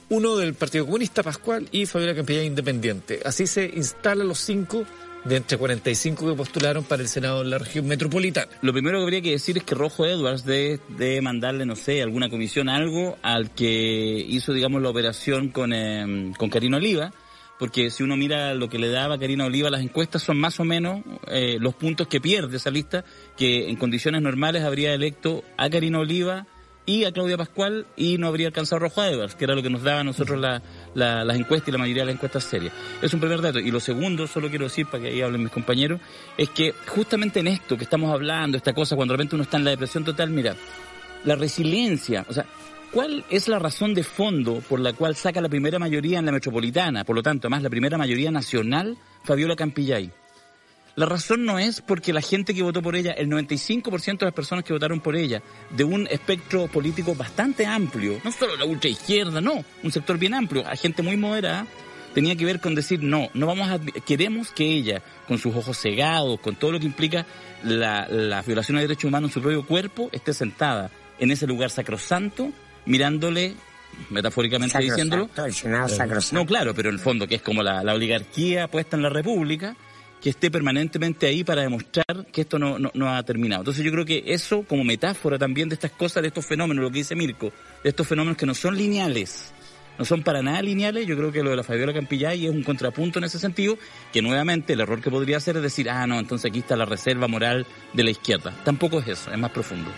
uno del Partido Comunista Pascual y Fabiola Campillay Independiente. Así se instalan los cinco de entre 45 que postularon para el Senado de la región metropolitana. Lo primero que habría que decir es que Rojo Edwards debe, mandarle, no sé, alguna comisión, algo al que hizo, digamos, la operación con, eh, con Karina Oliva, porque si uno mira lo que le daba Karina Oliva las encuestas son más o menos eh, los puntos que pierde esa lista, que en condiciones normales habría electo a Karina Oliva y a Claudia Pascual y no habría alcanzado Rojo Edwards, que era lo que nos daba a nosotros la, la- las encuestas y la mayoría de las encuestas serias. Es un primer dato. Y lo segundo, solo quiero decir, para que ahí hablen mis compañeros, es que justamente en esto que estamos hablando, esta cosa, cuando de repente uno está en la depresión total, mira, la resiliencia, o sea, ¿cuál es la razón de fondo por la cual saca la primera mayoría en la metropolitana? Por lo tanto, además la primera mayoría nacional, Fabiola Campillay. La razón no es porque la gente que votó por ella, el 95% de las personas que votaron por ella, de un espectro político bastante amplio, no solo la ultra izquierda, no, un sector bien amplio, a gente muy moderada, tenía que ver con decir, no, no vamos a, queremos que ella, con sus ojos cegados, con todo lo que implica la, la violación de derechos humanos en su propio cuerpo, esté sentada en ese lugar sacrosanto, mirándole, metafóricamente diciéndolo, Sacrosanto, el Senado sacrosanto. no, claro, pero en el fondo que es como la, la oligarquía puesta en la República, que esté permanentemente ahí para demostrar que esto no, no, no ha terminado. Entonces yo creo que eso como metáfora también de estas cosas, de estos fenómenos, lo que dice Mirko, de estos fenómenos que no son lineales, no son para nada lineales, yo creo que lo de la Fabiola Campillay es un contrapunto en ese sentido, que nuevamente el error que podría hacer es decir, ah, no, entonces aquí está la reserva moral de la izquierda. Tampoco es eso, es más profundo.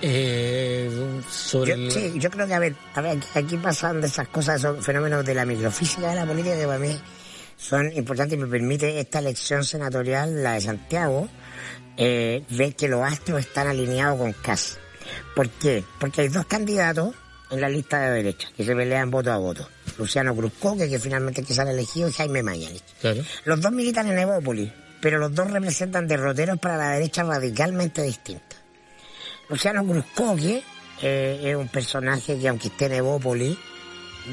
Eh, sobre Yo, el- sí, yo creo que, a ver, a ver, aquí, aquí pasan de esas cosas, esos fenómenos de la microfísica de la política que para mí son importantes y me permite esta elección senatorial, la de Santiago, eh, ver que los astros están alineados con CAS. ¿Por qué? Porque hay dos candidatos en la lista de derecha que se pelean voto a voto. Luciano Cruzcoque, que finalmente que sale elegido, y Jaime Mañalich. Claro. Los dos militan en Evópolis, pero los dos representan derroteros para la derecha radicalmente distinta. Luciano Cruzcoque eh, es un personaje que, aunque esté en Evópolis,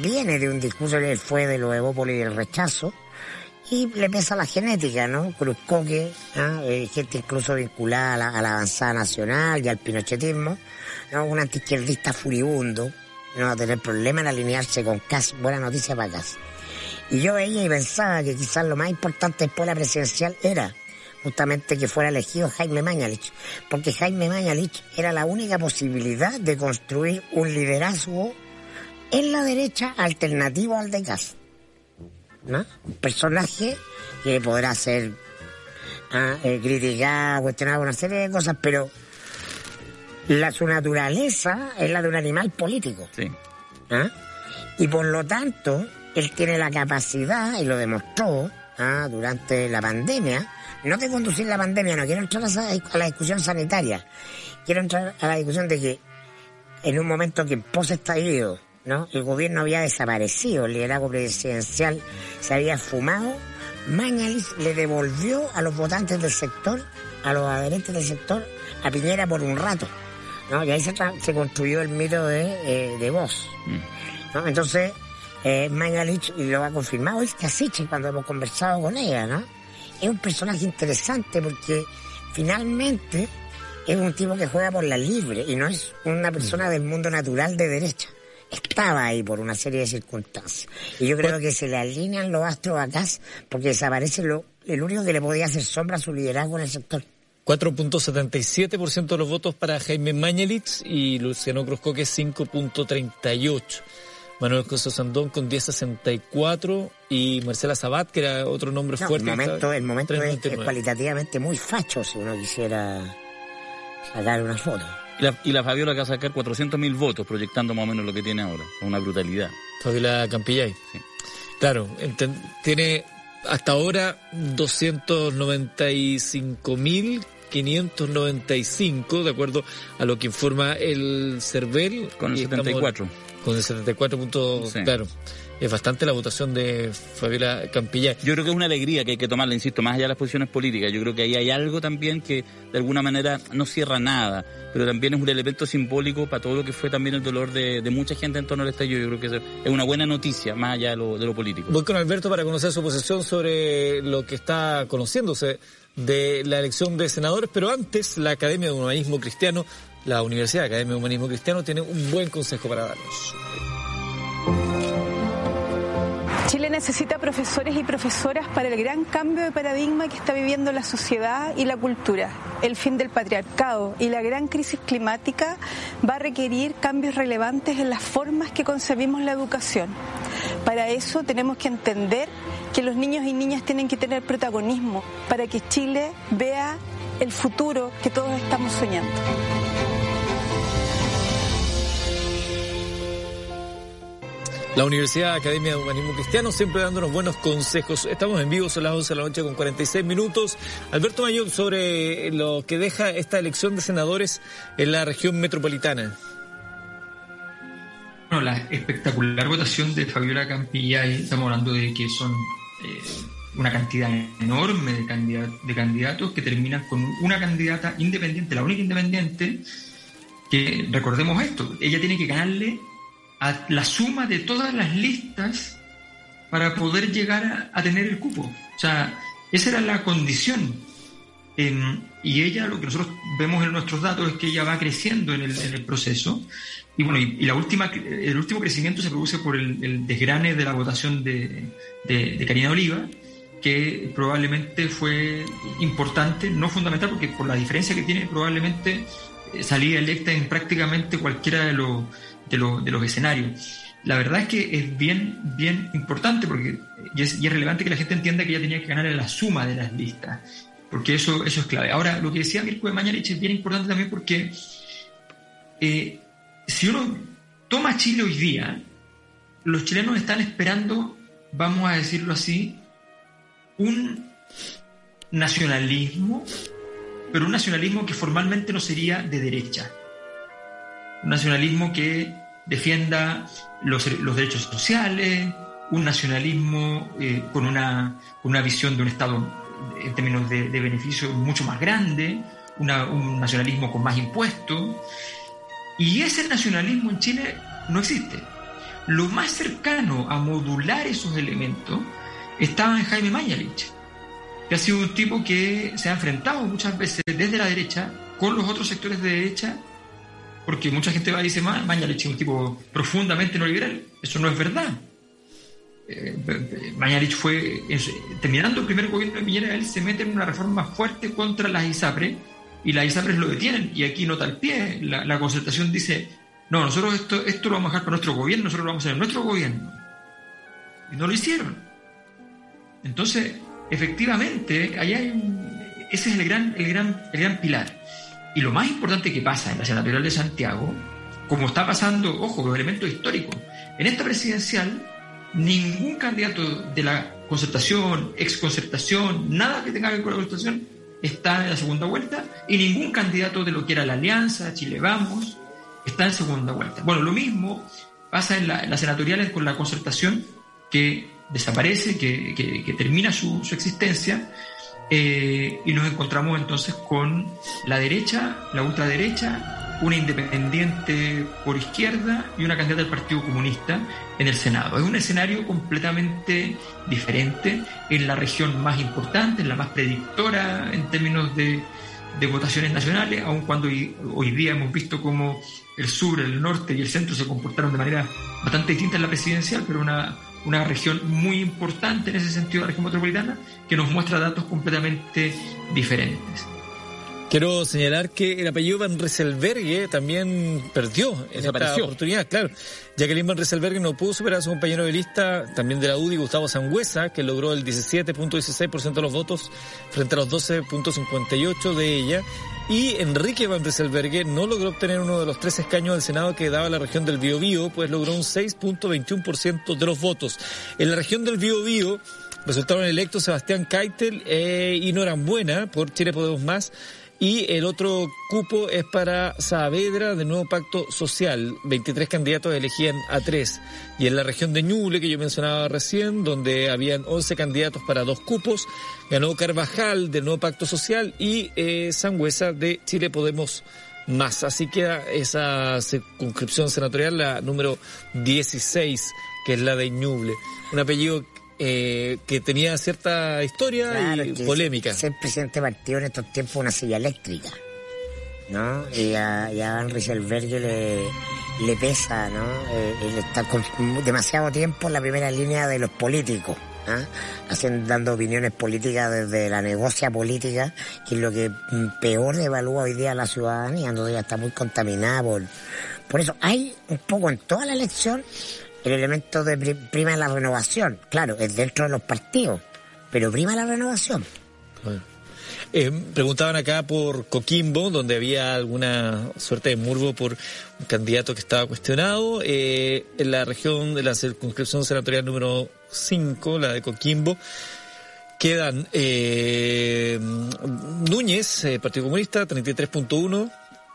viene de un discurso que él fue de los Evópolis del rechazo y le pesa la genética, ¿no? Cruzcoque, ¿ah? Eh, gente incluso vinculada a la, a la, avanzada nacional y al pinochetismo, ¿no? Un antiizquierdista furibundo, no va a tener problema en alinearse con Cas, buena noticia para Cas. Y yo veía y pensaba que quizás lo más importante después de la presidencial era justamente que fuera elegido Jaime Mañalich, porque Jaime Mañalich era la única posibilidad de construir un liderazgo en la derecha alternativo al de Cas. ¿No? Un personaje que podrá ser ah, eh, criticado, cuestionado, una serie de cosas, pero la, su naturaleza es la de un animal político. ¿ah? Y por lo tanto, él tiene la capacidad, y lo demostró ¿ah? durante la pandemia, no de conducir la pandemia, no quiero entrar a la discusión sanitaria, quiero entrar a la discusión de que en un momento que post-estallido, ¿no? El gobierno había desaparecido, el liderazgo presidencial se había fumado, Mañalis le devolvió a los votantes del sector, a los adherentes del sector, a Piñera por un rato, ¿no? Y ahí se, construyó el mito de, eh, de voz. ¿no? Entonces, eh, Mañalich, y lo ha confirmado, es Casiche cuando hemos conversado con ella, ¿no? Es un personaje interesante porque finalmente es un tipo que juega por la libre y no es una persona del mundo natural de derecha estaba ahí por una serie de circunstancias. Y yo creo que se le alinean los astros acá porque desaparece lo, el único que le podía hacer sombra a su liderazgo en el sector. 4.77% de los votos para Jaime Mañelich y Luciano Cruzcoque 5.38%. Manuel José Sandón con 10.64 y Marcela Sabat, que era otro nombre fuerte. El momento, el momento es, cualitativamente muy facho si uno quisiera sacar una foto. Y la, Fabiola que va a sacar 400.000 votos, proyectando más o menos lo que tiene ahora. Una brutalidad. Fabiola Campillay. Sí. Claro, tiene hasta ahora 295.595, de acuerdo a lo que informa el CERVEL. Con el 74. con el 74 puntos, claro es bastante la votación de Fabiola Campilla. Yo creo que es una alegría que hay que tomarla, insisto, más allá de las posiciones políticas. Yo creo que ahí hay algo también que de alguna manera no cierra nada, pero también es un elemento simbólico para todo lo que fue también el dolor de, mucha gente en torno al estallido. Yo creo que es una buena noticia, más allá de lo, de lo político. Voy con Alberto para conocer su posición sobre lo que está conociéndose de la elección de senadores, pero antes la Academia de Humanismo Cristiano, la Universidad Academia de Humanismo Cristiano, tiene un buen consejo para darnos. Chile necesita profesores y profesoras para el gran cambio de paradigma que está viviendo la sociedad y la cultura. El fin del patriarcado y la gran crisis climática va a requerir cambios relevantes en las formas que concebimos la educación. Para eso tenemos que entender que los niños y niñas tienen que tener protagonismo para que Chile vea el futuro que todos estamos soñando. La Universidad Academia de Humanismo Cristiano siempre dándonos buenos consejos. Estamos en vivo, son las 11 de la noche con 46 minutos. Alberto Mayor, sobre lo que deja esta elección de senadores en la región metropolitana. Bueno, la espectacular votación de Fabiola Campillay, estamos hablando de que son eh, una cantidad enorme de, de candidatos que terminan con una candidata independiente, la única independiente, que recordemos esto, ella tiene que ganarle a la suma de todas las listas para poder llegar a, tener el cupo. O sea, esa era la condición. Em, y ella, lo que nosotros vemos en nuestros datos es que ella va creciendo en el, proceso. Y bueno, y, la última, el último crecimiento se produce por el, desgrane de la votación de, de, Karina Oliva, que probablemente fue importante, no fundamental, porque por la diferencia que tiene, probablemente eh, salía electa en prácticamente cualquiera de los de, los escenarios. La verdad es que es bien, bien importante porque y es, relevante que la gente entienda que ella tenía que ganar en la suma de las listas, porque eso, eso es clave. Ahora, lo que decía Mirko de Mañana es bien importante también porque eh, si uno toma Chile hoy día, los chilenos están esperando, vamos a decirlo así, un nacionalismo, pero un nacionalismo que formalmente no sería de derecha. Un nacionalismo que defienda los, derechos sociales, un nacionalismo eh, con, una, una, visión de un Estado en términos de, beneficio mucho más grande, un nacionalismo con más impuestos. Y ese nacionalismo en Chile no existe. Lo más cercano a modular esos elementos estaba en Jaime Mañalich, que ha sido un tipo que se ha enfrentado muchas veces desde la derecha con los otros sectores de derecha, porque mucha gente va y dice, Mañalich es un tipo profundamente no liberal. Eso no es verdad. Eh, Mañalich fue, terminando el primer gobierno de Piñera, él se mete en una reforma fuerte contra las ISAPRE y las ISAPRES lo detienen. Y aquí nota el pie, la, la concertación dice, no, nosotros esto, esto lo vamos a dejar para nuestro gobierno, nosotros lo vamos a hacer en nuestro gobierno. Y no lo hicieron. Entonces, efectivamente, ahí hay un, ese es el gran, el, gran, el gran pilar. Y lo más importante que pasa en la senatorial de Santiago, como está pasando, ojo, los elementos históricos, en esta presidencial, ningún candidato de la concertación, ex concertación, nada que tenga que ver con la concertación, está en la segunda vuelta, y ningún candidato de lo que era la Alianza, Chile Vamos, está en segunda vuelta. Bueno, lo mismo pasa en, las senatoriales con la concertación, que desaparece, que, termina su, existencia, eh, y nos encontramos entonces con la derecha, la ultraderecha, una independiente por izquierda y una candidata del Partido Comunista en el Senado. Es un escenario completamente diferente en la región más importante, en la más predictora en términos de, votaciones nacionales, aun cuando hoy, día hemos visto cómo el sur, el norte y el centro se comportaron de manera bastante distinta en la presidencial, pero una, una región muy importante en ese sentido, la región metropolitana, que nos muestra datos completamente diferentes. Quiero señalar que el apellido Van Rieselbergue también perdió en esta oportunidad, claro. Jacqueline Van Rieselbergue no pudo superar a su compañero de lista, también de la UDI, Gustavo Sangüesa, que logró el 17.16% de los votos frente a los 12.58% de ella. Y Enrique Van Rieselbergue no logró obtener uno de los tres escaños del Senado que daba la región del Biobío, pues logró un 6.21% de los votos. En la región del Biobío resultaron electos Sebastián Keitel eh, y Norambuena por Chile Podemos Más, y el otro cupo es para Saavedra del nuevo pacto social. 23 candidatos elegían a tres. Y en la región de Ñuble, que yo mencionaba recién, donde habían 11 candidatos para dos cupos, ganó Carvajal del nuevo pacto social y eh, Sangüesa de Chile Podemos Más. Así queda esa circunscripción senatorial, la número 16, que es la de Ñuble. Un apellido eh, que tenía cierta historia y polémica. Ser, presidente de partido en estos tiempos una silla eléctrica, ¿no? Y a, y a Van Rieselberg le, le pesa, ¿no? Eh, él está con demasiado tiempo en la primera línea de los políticos. ¿ah? Haciendo, dando opiniones políticas desde la negocia política, que es lo que peor evalúa hoy día la ciudadanía, donde ya está muy contaminada por, por eso. Hay un poco en toda la elección el elemento de prima la renovación. Claro, es dentro de los partidos, pero prima la renovación. Eh, preguntaban acá por Coquimbo, donde había alguna suerte de murbo por un candidato que estaba cuestionado. Eh, en la región de la circunscripción senatorial número 5, la de Coquimbo, quedan eh, Núñez, Partido Comunista, 33.1,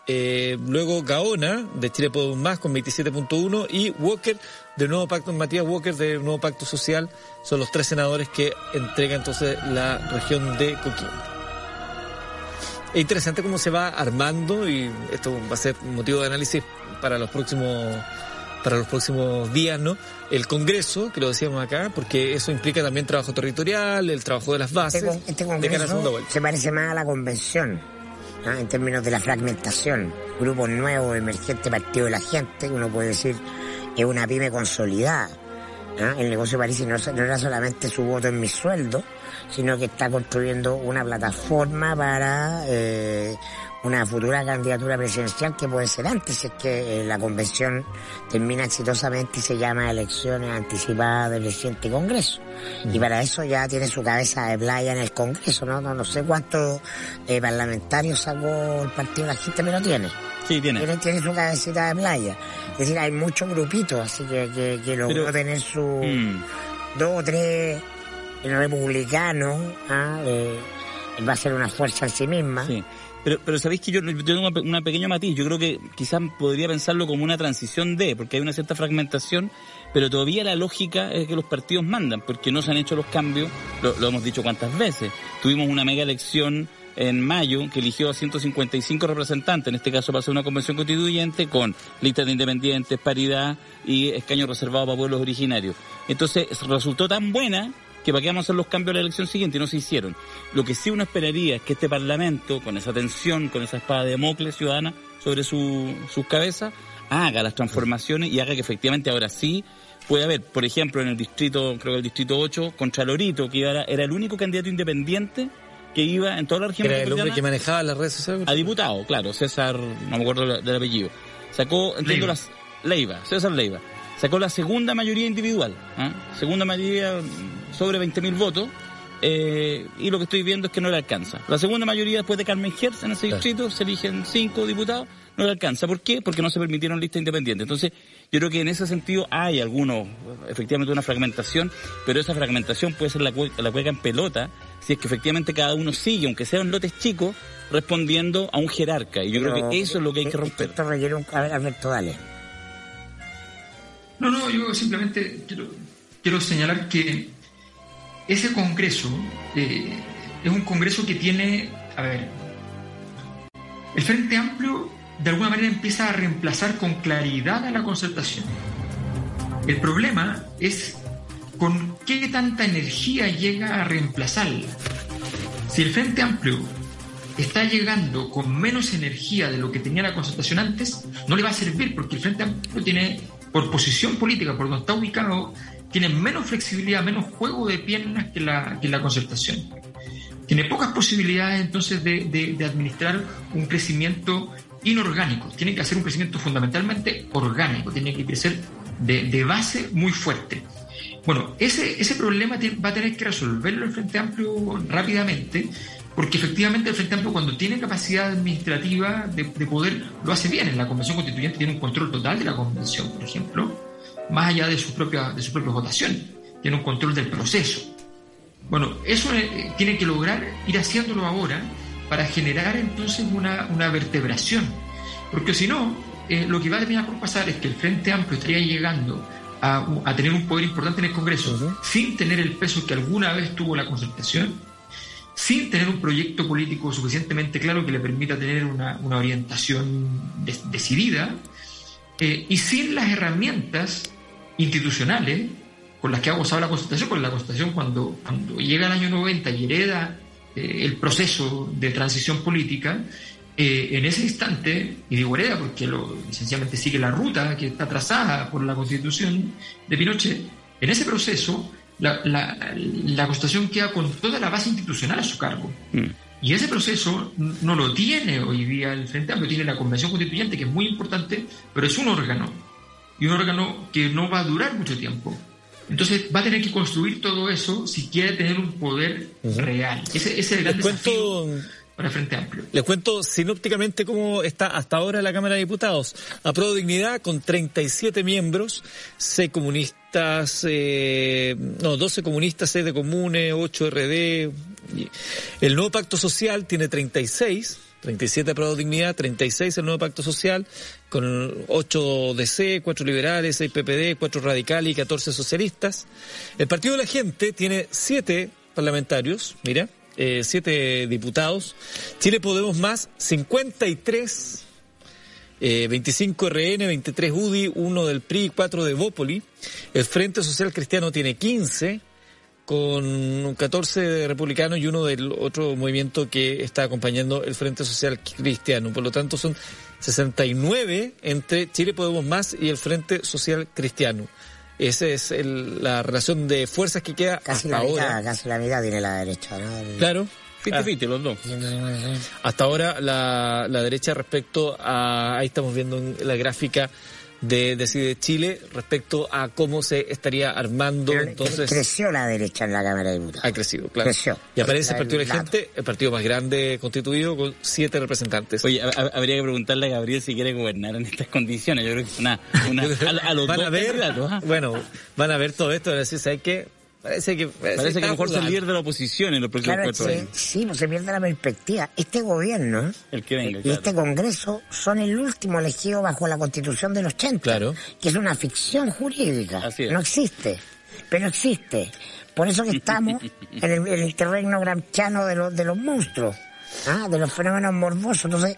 eh, luego Gaona, de Chile Podemos Más, con 27.1, y Walker, del nuevo pacto, Matías Walker, del nuevo pacto social, son los tres senadores que entregan entonces la región de Coquimbo. Es interesante cómo se va armando y esto va a ser motivo de análisis para los próximos para los próximos días, ¿no? El Congreso, que lo decíamos acá, porque eso implica también trabajo territorial, el trabajo de las bases. Este, este Congreso se parece más a la convención en términos de la fragmentación. Grupo nuevo, emergente, partido de la gente, uno puede decir es una pyme consolidada. El negocio de París no, no, era solamente su voto en mi sueldo, sino que está construyendo una plataforma para eh, una futura candidatura presidencial que puede ser antes, es que eh, la convención termina exitosamente y se llama elecciones anticipadas del reciente Congreso. Y para eso ya tiene su cabeza de playa en el Congreso, ¿no? No, no sé cuántos eh, parlamentarios sacó el partido de la gente, pero tiene. Sí, tiene. Tiene, su cabecita de playa. Es decir, hay muchos grupitos, así que, que, que logró tener su mm. dos o tres republicanos, ¿ah? eh, va a ser una fuerza en sí misma. Sí. Pero, pero sabéis que yo, tengo una, pequeña matiz. Yo creo que quizás podría pensarlo como una transición de, porque hay una cierta fragmentación, pero todavía la lógica es que los partidos mandan, porque no se han hecho los cambios, lo, hemos dicho cuántas veces. Tuvimos una mega elección en mayo que eligió a 155 representantes, en este caso pasó una convención constituyente con listas de independientes, paridad y escaños reservados para pueblos originarios. Entonces resultó tan buena que para qué vamos a hacer los cambios a la elección siguiente y no se hicieron. Lo que sí uno esperaría es que este Parlamento, con esa tensión, con esa espada de Mocles ciudadana sobre su, sus cabezas, haga las transformaciones y haga que efectivamente ahora sí puede haber, por ejemplo, en el distrito, creo que el distrito 8, contra Lorito, que era, era el único candidato independiente que iba en toda la región Era el hombre que manejaba las redes sociales. a diputado, claro, César, no me acuerdo del- del apellido. Sacó, entiendo Leiva. las Leiva, César Leiva. Sacó la segunda mayoría individual, ¿ah? segunda mayoría mm, sobre 20.000 votos, eh, y lo que estoy viendo es que no le alcanza. La segunda mayoría después de Carmen Hertz en ese distrito, se eligen cinco diputados, no le alcanza. ¿Por qué? Porque no se permitieron listas independientes. Entonces, yo creo que en ese sentido hay algunos, efectivamente una fragmentación, pero esa fragmentación puede ser la, cue- la cueca en pelota, si es que efectivamente cada uno sigue, aunque sean lotes chicos, respondiendo a un jerarca. Y yo creo que eso es lo que hay que romper. Esto requiere un... A ver, Alberto, dale. No, no, yo simplemente quiero, quiero señalar que ese Congreso eh, es un Congreso que tiene, a ver, el Frente Amplio de alguna manera empieza a reemplazar con claridad a la concertación. El problema es con qué tanta energía llega a reemplazarla. Si el Frente Amplio está llegando con menos energía de lo que tenía la concertación antes, no le va a servir porque el Frente Amplio tiene, por posición política, por donde está ubicado, tiene menos flexibilidad, menos juego de piernas que la, que la concertación. Tiene pocas posibilidades entonces de, de- administrar un crecimiento inorgánico. Tiene que hacer un crecimiento fundamentalmente orgánico, tiene que crecer de, de base muy fuerte. Bueno, ese, ese problema va a tener que resolverlo el Frente Amplio rápidamente, porque efectivamente el Frente Amplio cuando tiene capacidad administrativa de, de poder, lo hace bien. En la Convención Constituyente tiene un control total de la Convención, por ejemplo, más allá de sus propias de sus propias votaciones. Tiene un control del proceso. Bueno, eso eh, tiene que lograr ir haciéndolo ahora para generar entonces una, una vertebración. Porque si no, eh, lo que va a terminar por pasar es que el Frente Amplio estaría llegando a, a tener un poder importante en el Congreso sin tener el peso que alguna vez tuvo la concertación, sin tener un proyecto político suficientemente claro que le permita tener una, una orientación de- decidida eh, y sin las herramientas institucionales con las que ha gozado la Constitución, porque la Constitución cuando, cuando llega el año 90 y hereda eh, el proceso de transición política, eh, en ese instante, y digo hereda porque lo, esencialmente sigue la ruta que está trazada por la Constitución de Pinochet, en ese proceso la, la, la Constitución queda con toda la base institucional a su cargo. Y ese proceso no lo tiene hoy día el Frente Amplio, tiene la Convención Constituyente, que es muy importante, pero es un órgano. Y un órgano que no va a durar mucho tiempo. Entonces va a tener que construir todo eso si quiere tener un poder real. Ese, ese es el gran Les desafío cuento, para el Frente Amplio. les cuento sinópticamente cómo está hasta ahora la Cámara de Diputados. Aprobó Dignidad con 37 miembros, 6 comunistas, eh, no, 12 comunistas, 6 de Comune, 8 RD. El nuevo Pacto Social tiene 36. 37 aprobó Dignidad, 36 el nuevo Pacto Social, con 8 DC, 4 liberales, 6 PPD, 4 radicales y 14 socialistas. El Partido de la Gente tiene 7 parlamentarios, mira, eh, 7 diputados. Chile Podemos Más, 53 eh, 25 RN, 23 UDI, 1 del PRI, 4 de Bópoli. El Frente Social Cristiano tiene 15, con 14 de republicanos y uno del otro movimiento que está acompañando el Frente Social Cristiano. Por lo tanto, son 69 entre Chile Podemos Más y el Frente Social Cristiano. Esa es el- la relación de fuerzas que queda Casi hasta la mitad, ahora. casi la mitad tiene la derecha, ¿no? El- Claro. Ah. 50-50 los dos. Hasta ahora la, la derecha respecto a, ahí estamos viendo en la gráfica de Decide Chile, respecto a cómo se estaría armando Pero entonces... creció la derecha en la Cámara de Diputados. Ha crecido, claro. Creció. Y aparece el Partido de la Gente, el partido más grande constituido con siete representantes. Oye, ha- ha- habría que preguntarle a Gabriel si quiere gobernar en estas condiciones. Yo creo que es una, una a, a los van dos a ver, candidatos, ¿ah? bueno, van a ver todo esto, van a decir, ¿sabes qué? Parece que, Parece que a lo mejor ser líder de la oposición en los próximos Claro, cuatro sí, años. sí, pues se pierde la perspectiva. Este gobierno El que venga, y claro. este Congreso son el último elegido bajo la Constitución del 80, Claro. que es una ficción jurídica. Así es. No existe, pero existe. Por eso que estamos en el, en el terreno gramsciano de los, de los monstruos, ¿ah? de los fenómenos morbosos. Entonces,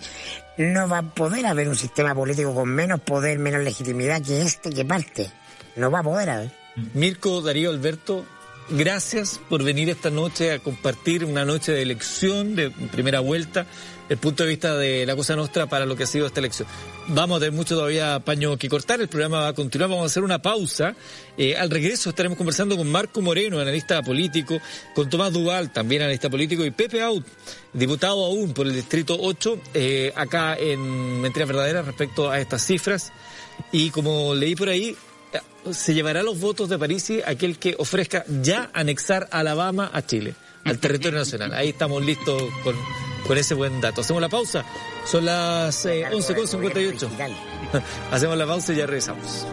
no va a poder haber un sistema político con menos poder, menos legitimidad que este que parte. No va a poder haber. Mirko, Darío, Alberto, gracias por venir esta noche a compartir una noche de elección de primera vuelta el punto de vista de la Cosa Nostra para lo que ha sido esta elección. Vamos a tener mucho todavía paño que cortar, el programa va a continuar, vamos a hacer una pausa. Eh, al regreso estaremos conversando con Marco Moreno, analista político, con Tomás Duval, también analista político, y Pepe Out, diputado aún por el Distrito 8, eh, acá en Mentiras Verdaderas respecto a estas cifras. Y como leí por ahí, se llevará los votos de París aquel que ofrezca ya anexar Alabama a Chile, al territorio nacional. Ahí estamos listos con con ese buen dato. Hacemos la pausa. Son las eh, 11.58. Hacemos la pausa y ya regresamos.